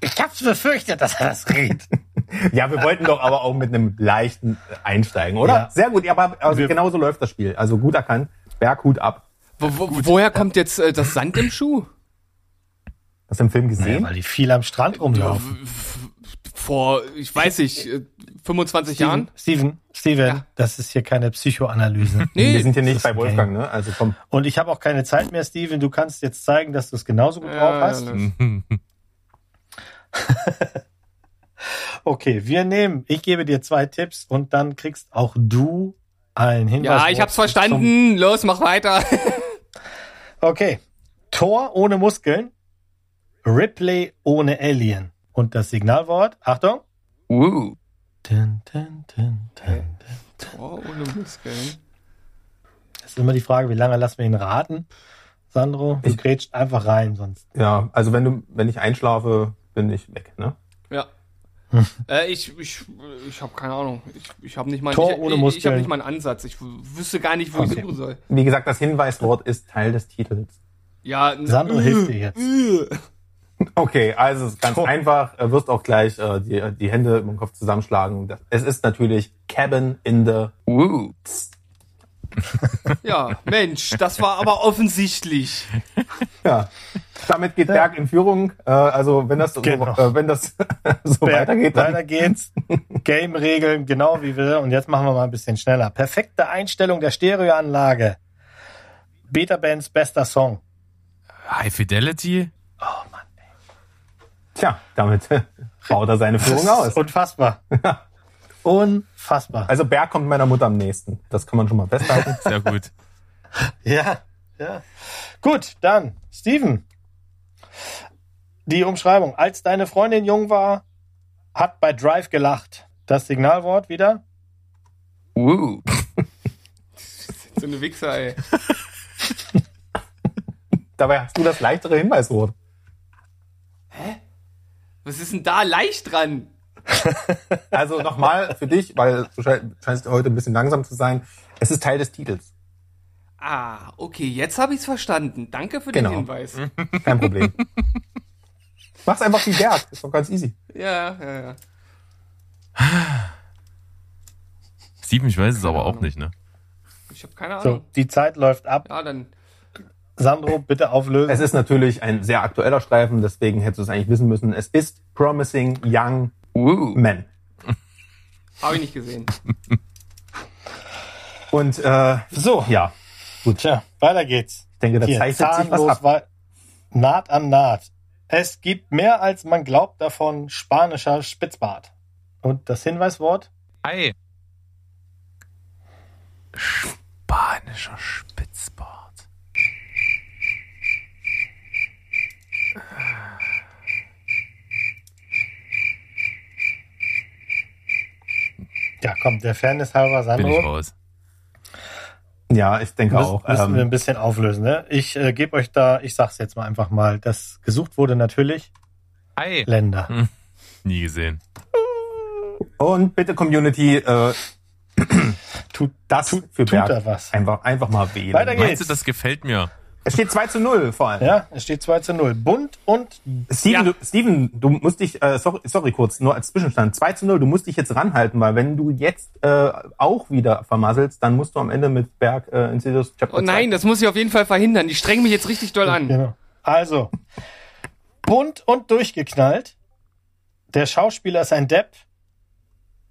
Ich hab's befürchtet, dass er das redet. Ja, wir wollten doch aber auch mit einem leichten äh, einsteigen, oder? Ja. Sehr gut, ja, aber also genauso läuft das Spiel. Also gut erkannt. Berghut ab. Wo, wo, woher kommt jetzt äh, das Sand im Schuh? Hast du im Film gesehen? weil die viel am Strand rumlaufen. Vor, ich weiß nicht, äh, 25 Jahren? Steven, Steven, Ja. das ist hier keine Psychoanalyse. Nee, wir sind hier nicht bei Wolfgang, ne? Also komm. Und ich habe auch keine Zeit mehr, Steven. Du kannst jetzt zeigen, dass du es genauso gut drauf Ja, hast. Okay, wir nehmen. Ich gebe dir zwei Tipps und dann kriegst auch du ein Hinweis. Ja, ich hab's verstanden. Los, mach weiter. Okay. Tor ohne Muskeln. Ripley ohne Alien. Und das Signalwort, Achtung. Uh. Dun, dun, dun, dun. Oh, ohne Muskeln. Das ist immer die Frage, wie lange lassen wir ihn raten? Sandro, du Ich- grätscht einfach rein, sonst. Ja, also wenn du, wenn ich einschlafe, bin ich weg, ne? Ja. Äh, ich ich, ich habe keine Ahnung. Ich, ich habe nicht mal Tor ich, ich, ich habe nicht mal einen Ansatz. Ich wüsste gar nicht, wo ich Okay. suchen soll. Wie gesagt, das Hinweiswort ist Teil des Titels. Ja, Sandro äh, hilft dir jetzt. äh. Okay, also es ist ganz Tor. einfach. Er wirst auch gleich äh, die, die Hände im Kopf zusammenschlagen. Es ist natürlich Cabin in the Uh. Ja, Mensch, das war aber offensichtlich. Ja, damit geht Berg in Führung. Äh, also wenn das so, Genau. äh, wenn das so weitergeht, dann Weiter geht's. Game-Regeln, genau wie wir. Und jetzt machen wir mal ein bisschen schneller. Perfekte Einstellung der Stereoanlage. Beta-Bands bester Song. High Fidelity? tja, damit baut er seine Führung aus. Unfassbar. Unfassbar. Also Berg kommt meiner Mutter am nächsten. Das kann man schon mal festhalten. Sehr gut. Ja, ja. Gut, dann, Steven. Die Umschreibung. Als deine Freundin jung war, hat bei Drive gelacht. Das Signalwort wieder? Uh. So eine Wichser, ey. Dabei hast du das leichtere Hinweiswort. Was ist denn da leicht dran? Also nochmal für dich, weil du schein- scheinst heute ein bisschen langsam zu sein. Es ist Teil des Titels. Ah, okay, jetzt habe ich es verstanden. Danke für Genau. den Hinweis. Kein Problem. Mach's einfach wie Berg. Ist doch ganz easy. Ja, ja, ja. Steven, ich weiß es aber auch nicht, ne? Ich habe keine So, Ahnung. die Zeit läuft ab. Ja, dann. Sandro, bitte auflösen. Es ist natürlich ein sehr aktueller Streifen, deswegen hättest du es eigentlich wissen müssen. Es ist Promising Young Men. Habe ich nicht gesehen. Und äh, so, ja, gut. Tja, weiter geht's. Ich denke, da Hier, zeichnet sich was ab. war Naht an Naht. Es gibt mehr als man glaubt davon spanischer Spitzbart. Und das Hinweiswort? Ei. Spanischer Spitzbart. Ja, komm, der Fairness halber, Bin ich Sandro. raus. Ja, ich denke Müssen, auch. müssen wir ein Ähm, bisschen auflösen. Ne? Ich äh, gebe euch da, ich sag's jetzt mal einfach mal, das gesucht wurde natürlich Ei. Länder. Hm. Nie gesehen. und bitte Community, äh, tut das für tut Berg da was. einfach einfach mal wählen. Weiter geht's. Meinst du, das gefällt mir? Es steht 2 zu 0 vor allem. Ja, es steht 2 zu 0. Bunt und Steven, Ja. du, Steven, du musst dich, äh, sorry, sorry kurz, nur als Zwischenstand, 2 zu 0, du musst dich jetzt ranhalten, weil wenn du jetzt äh, auch wieder vermasselst, dann musst du am Ende mit Berg äh, in Sidious Chapter Oh nein, das muss ich auf jeden Fall verhindern. Die strengen mich jetzt richtig doll an. Genau. Also, bunt und durchgeknallt. Der Schauspieler ist ein Depp.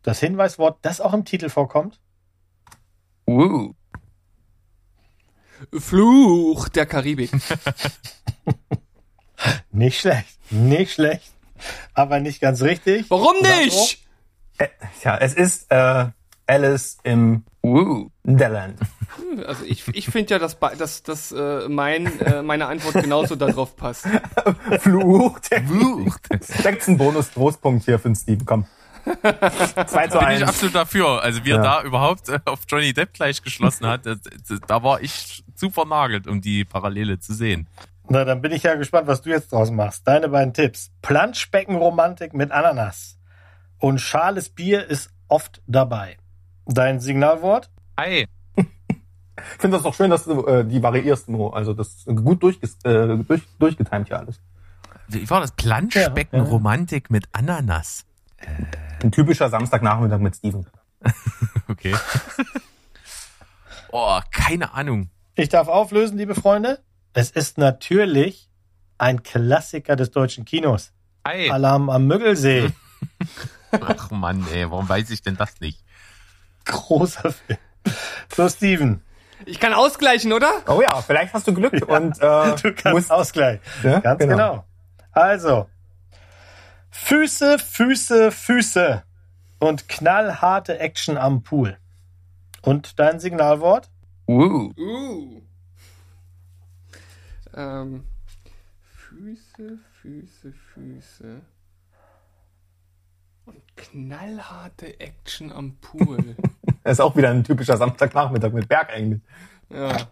Das Hinweiswort, das auch im Titel vorkommt. Uh. Fluch der Karibik. Nicht schlecht. Nicht schlecht. Aber nicht ganz richtig. Warum nicht? Äh, ja, es ist äh, Alice im Uh. Wonderland. Also ich, ich finde ja, dass, dass, dass äh, mein, äh, meine Antwort genauso darauf passt. Fluch der Fluch. Da gibt's einen Bonus-Trostpunkt hier für den Steven, komm. 2 zu Bin 1. ich absolut dafür. Also wie er Ja. da überhaupt äh, auf Johnny Depp gleich geschlossen hat, da war ich zu vernagelt, um die Parallele zu sehen. Na, dann bin ich ja gespannt, was du jetzt draus machst. Deine beiden Tipps. Planschbeckenromantik mit Ananas. Und schales Bier ist oft dabei. Dein Signalwort? Ei. Ich finde das doch schön, dass du äh, die variierst, Mo. Also das ist gut durchges äh, durch, durchgetimt hier alles. Wie war das? Planschbeckenromantik mit Ananas. Ein typischer Samstagnachmittag mit Steven. Okay. oh, keine Ahnung. Ich darf auflösen, liebe Freunde. Es ist natürlich ein Klassiker des deutschen Kinos. Ei. Alarm am Müggelsee. Ach Mann, ey, warum weiß ich denn das nicht? Großer Film. So, Steven. Ich kann ausgleichen, oder? Oh ja, vielleicht hast du Glück und äh, Du kannst musst, Ausgleich. Ja, Ganz genau. genau. Also. Füße, Füße, Füße. Und knallharte Action am Pool. Und dein Signalwort? Uh. Uh. Ähm, Füße, Füße, Füße. Und knallharte Action am Pool. das ist auch wieder ein typischer Samstagnachmittag mit Berg eigentlich. ja.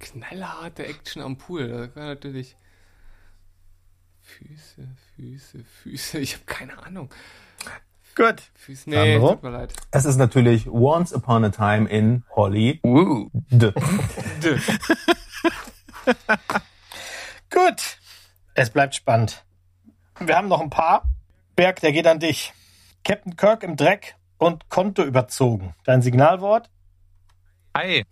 Knallharte Action am Pool. Das wäre natürlich. Füße, Füße, Füße. Ich habe keine Ahnung. Gut. Füße. Nee, Sandro? tut mir leid. Es ist natürlich Once Upon a Time in Holly. Uh. Gut. Es bleibt spannend. Wir haben noch ein paar. Berg, der geht an dich. Captain Kirk im Dreck und Konto überzogen. Dein Signalwort? Ei.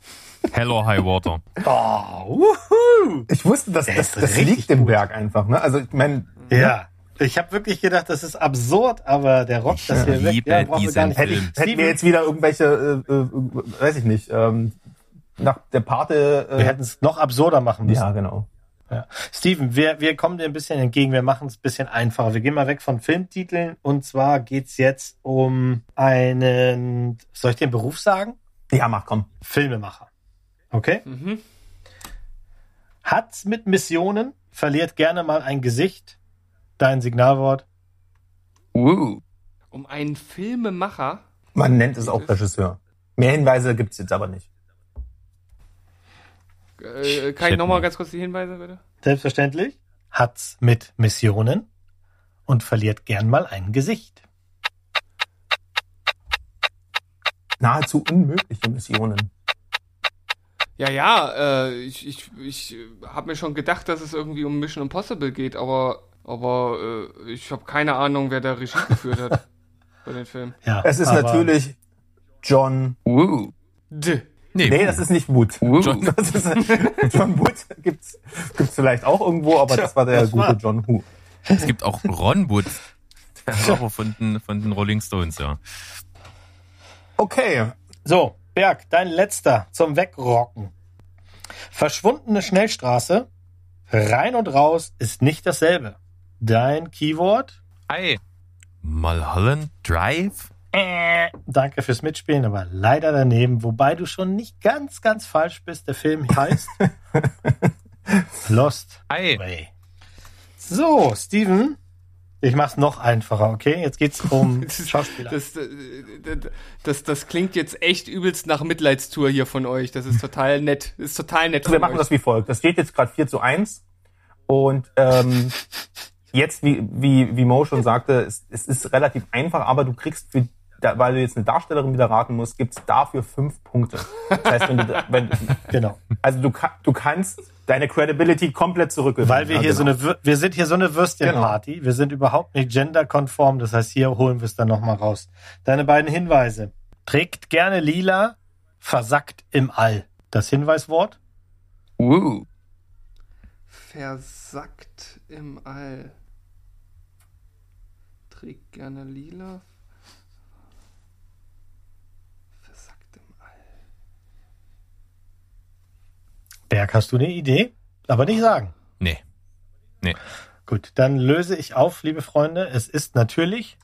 Hell or High Water. Oh, wuhu. Ich wusste, dass das, das liegt im gut. Berg einfach. Ne? Also ich meine, Ja. Ich habe wirklich gedacht, das ist absurd, aber der rockt das hier weg. Ja, brauchen wir gar nicht. hätte hätten wir jetzt wieder irgendwelche, äh, äh, weiß ich nicht, ähm, nach der Pate. Wir Äh, hätten es noch absurder machen müssen. ja, genau. Ja. Steven, wir, wir kommen dir ein bisschen entgegen. Wir machen es ein bisschen einfacher. Wir gehen mal weg von Filmtiteln. Und zwar geht's jetzt um einen, soll ich den Beruf sagen? Ja, mach komm. Filmemacher. Okay? Mhm. Hat's mit Missionen, verliert gerne mal ein Gesicht. Dein Signalwort? Uh. Um einen Filmemacher. Man nennt es auch Regisseur. Mehr Hinweise gibt's jetzt aber nicht. Äh, kann ich nochmal ganz kurz die Hinweise, bitte? Selbstverständlich. Hat's mit Missionen und verliert gern mal ein Gesicht. Nahezu unmögliche Missionen. Ja, ja, äh, ich, ich, ich habe mir schon gedacht, dass es irgendwie um Mission Impossible geht, aber, aber äh, ich habe keine Ahnung, wer da Regie geführt hat bei den Filmen. Ja, Es ist natürlich John Woo. D. Nee, Nee, das ist nicht Wood. Woo. John, das ist, John Wood gibt's, gibt's vielleicht auch irgendwo, aber das war der Das gute war- John Who. Es gibt auch Ron Wood. Der ist aber von den, von den Rolling Stones, ja. Okay, So, Berg, dein letzter zum Wegrocken. Verschwundene Schnellstraße, rein und raus ist nicht dasselbe. Dein Keyword? Ei. Mulholland Drive? Äh, danke fürs Mitspielen, aber leider daneben, wobei du schon nicht ganz, ganz falsch bist. Der Film heißt Lost Ei. Way. So, Steven, ich mach's noch einfacher, okay? Jetzt geht's um Schauspieler. Das, äh, das, das, das klingt jetzt echt übelst nach Mitleidstour hier von euch. Das ist total nett. Das ist total nett Also wir machen euch. das wie folgt. Das steht jetzt gerade 4 zu 1. Und ähm, jetzt, wie, wie, wie Mo schon sagte, es, es ist relativ einfach, aber du kriegst für da, weil du jetzt eine Darstellerin wieder raten musst, gibt's dafür fünf Punkte. Das heißt, wenn du, wenn, Genau. also du, du kannst deine Credibility komplett zurückgewinnen. Weil wir Ja, hier genau. so eine, wir sind hier so eine Würstchenparty. Wir sind überhaupt nicht genderkonform. Das heißt, hier holen wir es dann nochmal raus. Deine beiden Hinweise. Trägt gerne lila, versackt im All. Das Hinweiswort? Woo. Versackt im All. Trägt gerne lila. Versackt im All. Berg, hast du eine Idee? Aber nicht sagen. Nee. Nee. Gut, dann löse ich auf, liebe Freunde. Es ist natürlich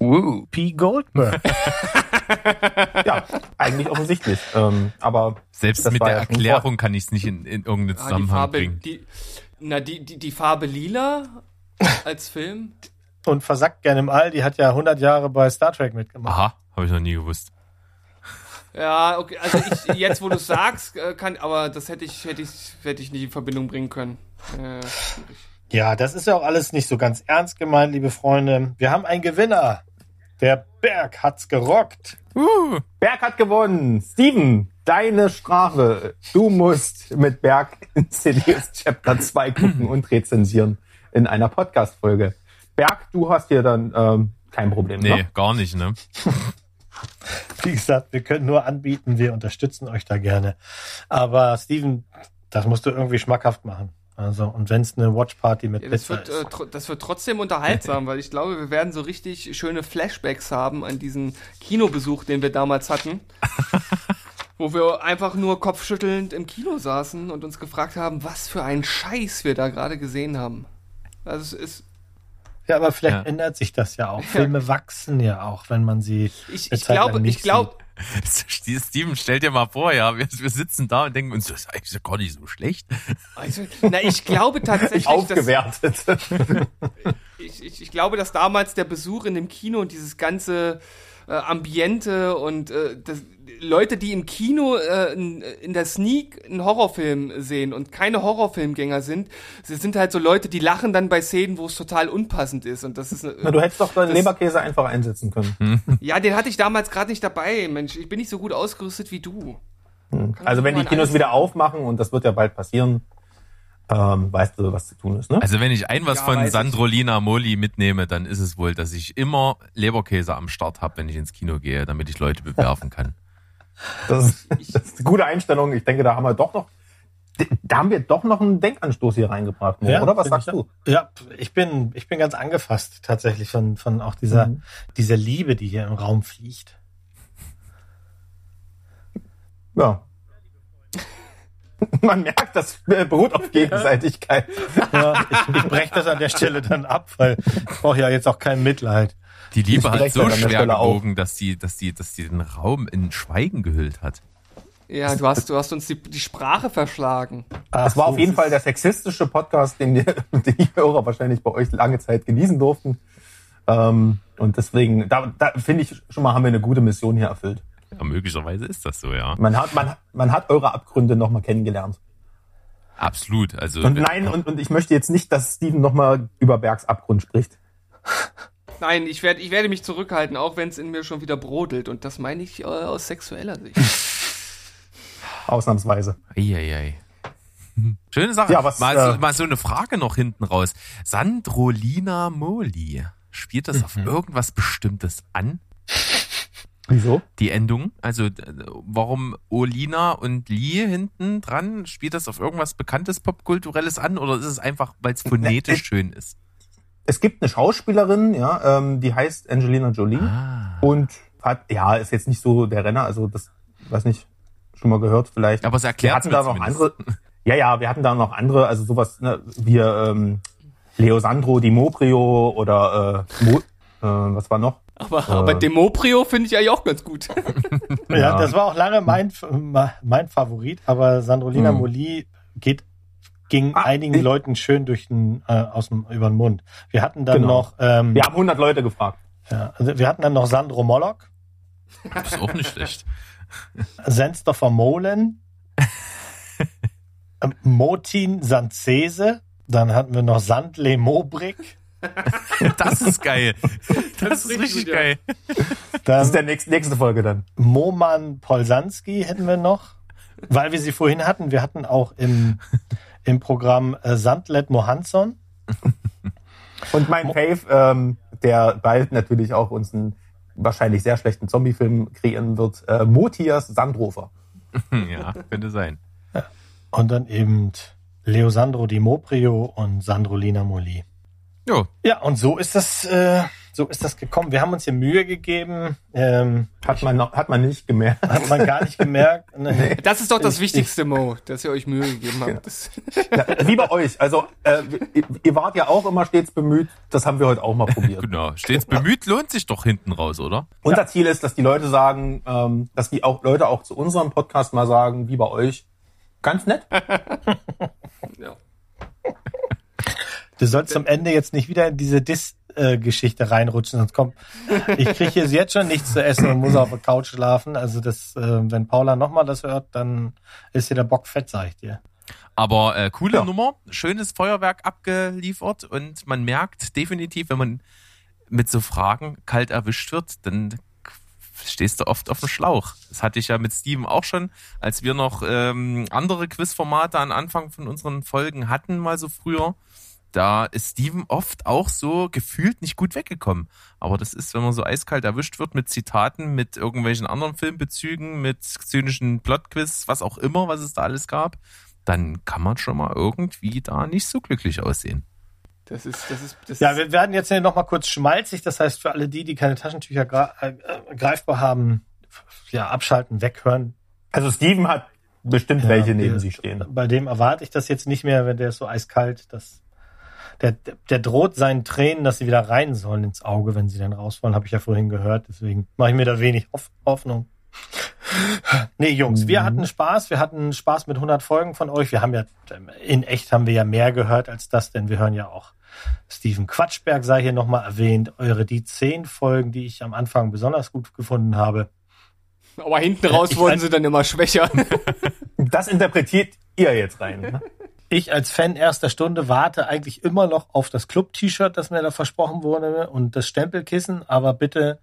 Woo. P. Goldberg. ja, eigentlich offensichtlich. Ähm, aber Selbst mit der Erklärung kann ich es nicht in, in irgendeinen Ah, die Zusammenhang Farbe, bringen. die, na, die, die, die Farbe lila als Film. Und versackt gerne im All. Die hat ja 100 Jahre bei Star Trek mitgemacht. Aha, habe ich noch nie gewusst. Ja, okay, also ich, jetzt wo du sagst, äh, kann, aber das hätte ich, hätte ich, hätte ich nicht in Verbindung bringen können. Äh. Ja, das ist ja auch alles nicht so ganz ernst gemeint, liebe Freunde. Wir haben einen Gewinner. Der Berg hat's gerockt. Uh. Berg hat gewonnen. Steven, deine Strafe. Du musst mit Berg in CDS Chapter 2 gucken und rezensieren in einer Podcast-Folge. Berg, du hast hier dann ähm, kein Problem. Nee, Ne? gar nicht, ne? Wie gesagt, wir können nur anbieten, wir unterstützen euch da gerne. Aber Steven, das musst du irgendwie schmackhaft machen. Also, und wenn es eine Watchparty mit Ja, das, Pizza wird, ist. äh, das wird trotzdem unterhaltsam, weil ich glaube, wir werden so richtig schöne Flashbacks haben an diesen Kinobesuch, den wir damals hatten. wo wir einfach nur kopfschüttelnd im Kino saßen und uns gefragt haben, was für einen Scheiß wir da gerade gesehen haben. Also es ist. Ja, aber vielleicht Ja. ändert sich das ja auch. Filme wachsen ja auch, wenn man sie Ich, ich glaube, nicht ich glaube, Steven, stell dir mal vor, ja, wir, wir sitzen da und denken uns, das ist eigentlich gar nicht so schlecht. also, na, ich glaube tatsächlich, dass, Aufgewertet. ich, ich, ich glaube, dass damals der Besuch in dem Kino und dieses ganze äh, Ambiente und äh, das, Leute, die im Kino äh, in, in der Sneak einen Horrorfilm sehen und keine Horrorfilmgänger sind, sie sind halt so Leute, die lachen dann bei Szenen, wo es total unpassend ist und das ist Na, du hättest doch deinen das- Leberkäse einfach einsetzen können. Hm. ja, den hatte ich damals gerade nicht dabei, Mensch, ich bin nicht so gut ausgerüstet wie du. Kann Also wenn die Kinos wieder aufmachen, und das wird ja bald passieren, ähm, weißt du, was zu tun ist, ne? Also wenn ich ein was Ja, von. Sandrolina Moli mitnehme, dann ist es wohl, dass ich immer Leberkäse am Start habe, wenn ich ins Kino gehe, damit ich Leute bewerfen kann. Das ist, das ist eine gute Einstellung. Ich denke, da haben wir doch noch, da haben wir doch noch einen Denkanstoß hier reingebracht, Mo, oder? Was sagst ich, du? Ja, ich bin, ich bin ganz angefasst tatsächlich von, von auch dieser, Mhm. dieser Liebe, die hier im Raum fliegt. Ja. Man merkt, das beruht auf Gegenseitigkeit. Ja, ich, ich breche das an der Stelle dann ab, weil ich brauche ja jetzt auch kein Mitleid. Die Liebe hat so schwer gewogen, dass die, dass die, dass die den Raum in Schweigen gehüllt hat. Ja, du hast, du hast uns die, die Sprache verschlagen. Das war auf jeden Fall der sexistische Podcast, den, die, den die Hörer wahrscheinlich bei euch lange Zeit genießen durften. Ähm, und deswegen, da, da finde ich schon mal, haben wir eine gute Mission hier erfüllt. Ja, möglicherweise ist das so, ja. Man hat, man, man hat eure Abgründe nochmal kennengelernt. Absolut. Also Und nein, und, und ich möchte jetzt nicht, dass Steven nochmal über Bergs Abgrund spricht. Nein, ich werde, ich werde mich zurückhalten, auch wenn es in mir schon wieder brodelt. Und das meine ich äh, aus sexueller Sicht. Ausnahmsweise. Eieiei. Schöne Sache. Ja, was, mal, äh, so, mal so eine Frage noch hinten raus. Sandrolina Moli. Spielt das auf irgendwas Bestimmtes an? Wieso? Die Endung? Also, äh, warum Olina und Lee hinten dran? Spielt das auf irgendwas Bekanntes Popkulturelles an oder ist es einfach, weil es phonetisch schön ist? Es gibt eine Schauspielerin, ja, ähm, die heißt Angelina Jolie Ah. und hat, ja, ist jetzt nicht so der Renner, also das, weiß nicht, schon mal gehört vielleicht. Aber es wir erklärt hatten da noch andere, ja, ja, wir hatten da noch andere, also sowas, ne, wie ähm, Leosandro Di Moprio oder äh, Mo, äh, was war noch? Aber, Äh, aber Demoprio finde ich eigentlich auch ganz gut. Ja, Ja. das war auch lange mein, mein Favorit, aber Sandrolina Hm. Moli geht ging einigen Leuten schön durch den, äh, aus dem, über den Mund. Wir hatten dann Genau. noch, ähm, Wir haben 100 Leute gefragt. ja, also wir hatten dann noch Sandro Mollock, Das ist auch nicht schlecht. Senstoffer Molen, ähm, Motin Sanzese, dann hatten wir noch Sandle Mobrick, Das ist geil. Das, ist richtig, ja. geil. Das ist der nächste, nächste Folge dann. Moman Polsanski hätten wir noch, weil wir sie vorhin hatten. Wir hatten auch im, im Programm äh, Sandlet Mohansson. Und mein Fave, ähm, der bald natürlich auch uns einen wahrscheinlich sehr schlechten Zombie-Film kreieren wird, äh, Motias Sandrofer. Ja, könnte sein. Und dann eben Leosandro Di Moprio und Sandrolina Moli. Jo. Ja, und so ist das, äh, so ist das gekommen. Wir haben uns hier Mühe gegeben. Ähm, Hat man noch, hat man nicht gemerkt. hat man gar nicht gemerkt. Nee. Das ist doch das Ich- Wichtigste, Mo, dass ihr euch Mühe gegeben habt. Das, Ja, wie bei euch. Also, äh, ihr- ihr wart ja auch immer stets bemüht. Das haben wir heute auch mal probiert. Genau. Stets bemüht lohnt sich doch hinten raus, oder? Unser Ziel ist, dass die Leute sagen, ähm, dass die auch Leute auch zu unserem Podcast mal sagen, wie bei euch. Ganz nett. ja. Du sollst zum Ende jetzt nicht wieder in diese Diss-Geschichte reinrutschen, sonst kommt. Ich kriege hier jetzt schon nichts zu essen und muss auf der Couch schlafen. Also das, äh, wenn Paula nochmal das hört, dann ist hier der Bock fett, sag ich dir. Aber äh, coole Ja. Nummer, schönes Feuerwerk abgeliefert und man merkt definitiv, wenn man mit so Fragen kalt erwischt wird, dann stehst du oft auf dem Schlauch. Das hatte ich ja mit Steven auch schon, als wir noch ähm, andere Quizformate an Anfang von unseren Folgen hatten, mal so früher. Da ist Steven oft auch so gefühlt nicht gut weggekommen. Aber das ist, wenn man so eiskalt erwischt wird mit Zitaten, mit irgendwelchen anderen Filmbezügen, mit zynischen Plotquiz, was auch immer, was es da alles gab, dann kann man schon mal irgendwie da nicht so glücklich aussehen. Das ist, das ist, das Ja, wir werden jetzt hier nochmal kurz schmalzig. Das heißt, für alle die, die keine Taschentücher äh, äh, greifbar haben, ja, abschalten, weghören. Also Steven hat bestimmt Ja, welche neben sich stehen. Bei dem erwarte ich das jetzt nicht mehr, wenn der ist so eiskalt, dass der, der, droht seinen Tränen, dass sie wieder rein sollen ins Auge, wenn sie dann raus wollen, habe ich ja vorhin gehört. Deswegen mache ich mir da wenig Hoff Hoffnung. Nee, Jungs, wir hatten Spaß. Wir hatten Spaß mit 100 Folgen von euch. Wir haben ja, in echt haben wir ja mehr gehört als das, denn wir hören ja auch Steven Quatschberg sei hier nochmal erwähnt. Eure die 10 Folgen, die ich am Anfang besonders gut gefunden habe. aber hinten raus Ich wurden sie dann immer schwächer. Das interpretiert ihr jetzt rein. Ne? Ich als Fan erster Stunde warte eigentlich immer noch auf das Club-T-Shirt, das mir da versprochen wurde und das Stempelkissen, aber bitte,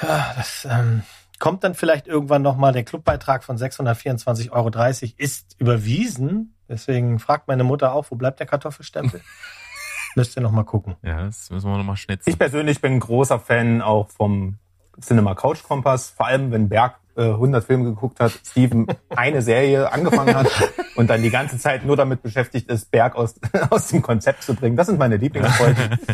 ja, das ähm, kommt dann vielleicht irgendwann nochmal. Der Clubbeitrag von 624,30 Euro ist überwiesen. Deswegen fragt meine Mutter auch, wo bleibt der Kartoffelstempel? Müsst ihr nochmal gucken. Ja, das müssen wir nochmal schnitzen. Ich persönlich bin ein großer Fan auch vom Cinema Couch Kompass, vor allem wenn Berg äh, 100 Filme geguckt hat, Steven eine Serie angefangen hat und dann die ganze Zeit nur damit beschäftigt ist, Berg aus, aus dem Konzept zu bringen. Das sind meine Lieblingsfolgen.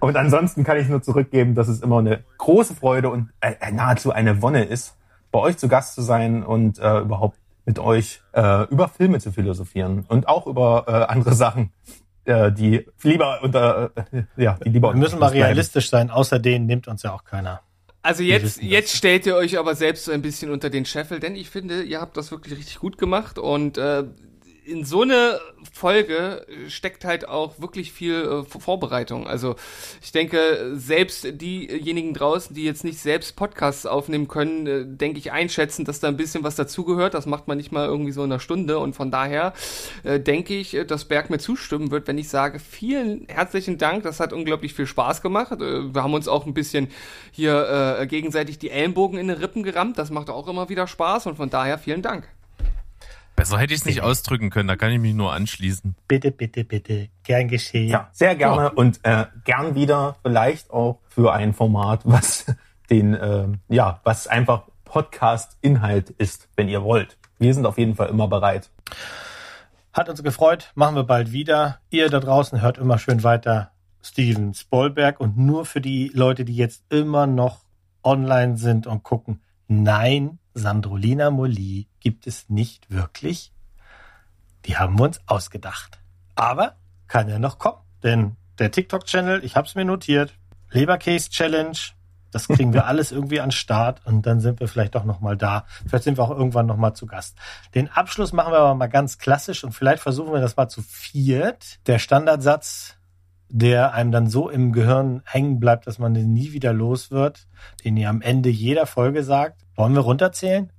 Und ansonsten kann ich nur zurückgeben, dass es immer eine große Freude und äh, äh, nahezu eine Wonne ist, bei euch zu Gast zu sein und äh, überhaupt mit euch äh, über Filme zu philosophieren und auch über äh, andere Sachen, äh, die lieber unter äh, ja, die lieber Wir müssen mal uns bleiben. realistisch sein, außer denen nimmt uns ja auch keiner. Also jetzt, jetzt stellt ihr euch aber selbst so ein bisschen unter den Scheffel, denn ich finde, ihr habt das wirklich richtig gut gemacht und äh, in so eine Folge steckt halt auch wirklich viel äh, Vorbereitung. Also ich denke, selbst diejenigen draußen, die jetzt nicht selbst Podcasts aufnehmen können, äh, denke ich einschätzen, dass da ein bisschen was dazugehört. Das macht man nicht mal irgendwie so in einer Stunde. Und von daher äh, denke ich, äh, dass Berg mir zustimmen wird, wenn ich sage, vielen herzlichen Dank. Das hat unglaublich viel Spaß gemacht. Äh, wir haben uns auch ein bisschen hier äh, gegenseitig die Ellenbogen in den Rippen gerammt. Das macht auch immer wieder Spaß. Und von daher vielen Dank. Besser hätte ich es nicht ausdrücken können, da kann ich mich nur anschließen. Bitte, bitte, bitte. Gern geschehen. Ja, sehr gerne ja. und äh, gern wieder vielleicht auch für ein Format, was den, äh, ja, was einfach Podcast-Inhalt ist, wenn ihr wollt. Wir sind auf jeden Fall immer bereit. Hat uns gefreut, machen wir bald wieder. Ihr da draußen hört immer schön weiter Steven Spolberg und nur für die Leute, die jetzt immer noch online sind und gucken, nein, Sandrolina Molly gibt es nicht wirklich. Die haben wir uns ausgedacht. Aber kann ja noch kommen, denn der TikTok-Channel, ich habe es mir notiert, Lebercase Challenge, das kriegen wir alles irgendwie an Start und dann sind wir vielleicht doch noch mal da. Vielleicht sind wir auch irgendwann noch mal zu Gast. Den Abschluss machen wir aber mal ganz klassisch und vielleicht versuchen wir das mal zu viert. Der Standardsatz, der einem dann so im Gehirn hängen bleibt, dass man den nie wieder los wird, den ihr am Ende jeder Folge sagt. Wollen wir runterzählen?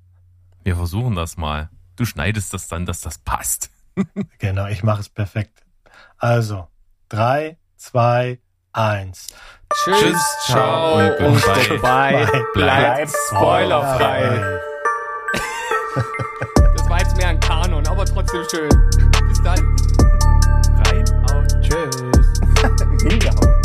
Wir versuchen das mal. Du schneidest das dann, dass das passt. genau, ich mache es perfekt. Also, drei, zwei, eins. Tschüss, Tschüss ciao und goodbye. Und bleibt, bleibt spoilerfrei. das war jetzt mehr ein Kanon, aber trotzdem schön. Bis dann. Rein, out. Tschüss. 一秒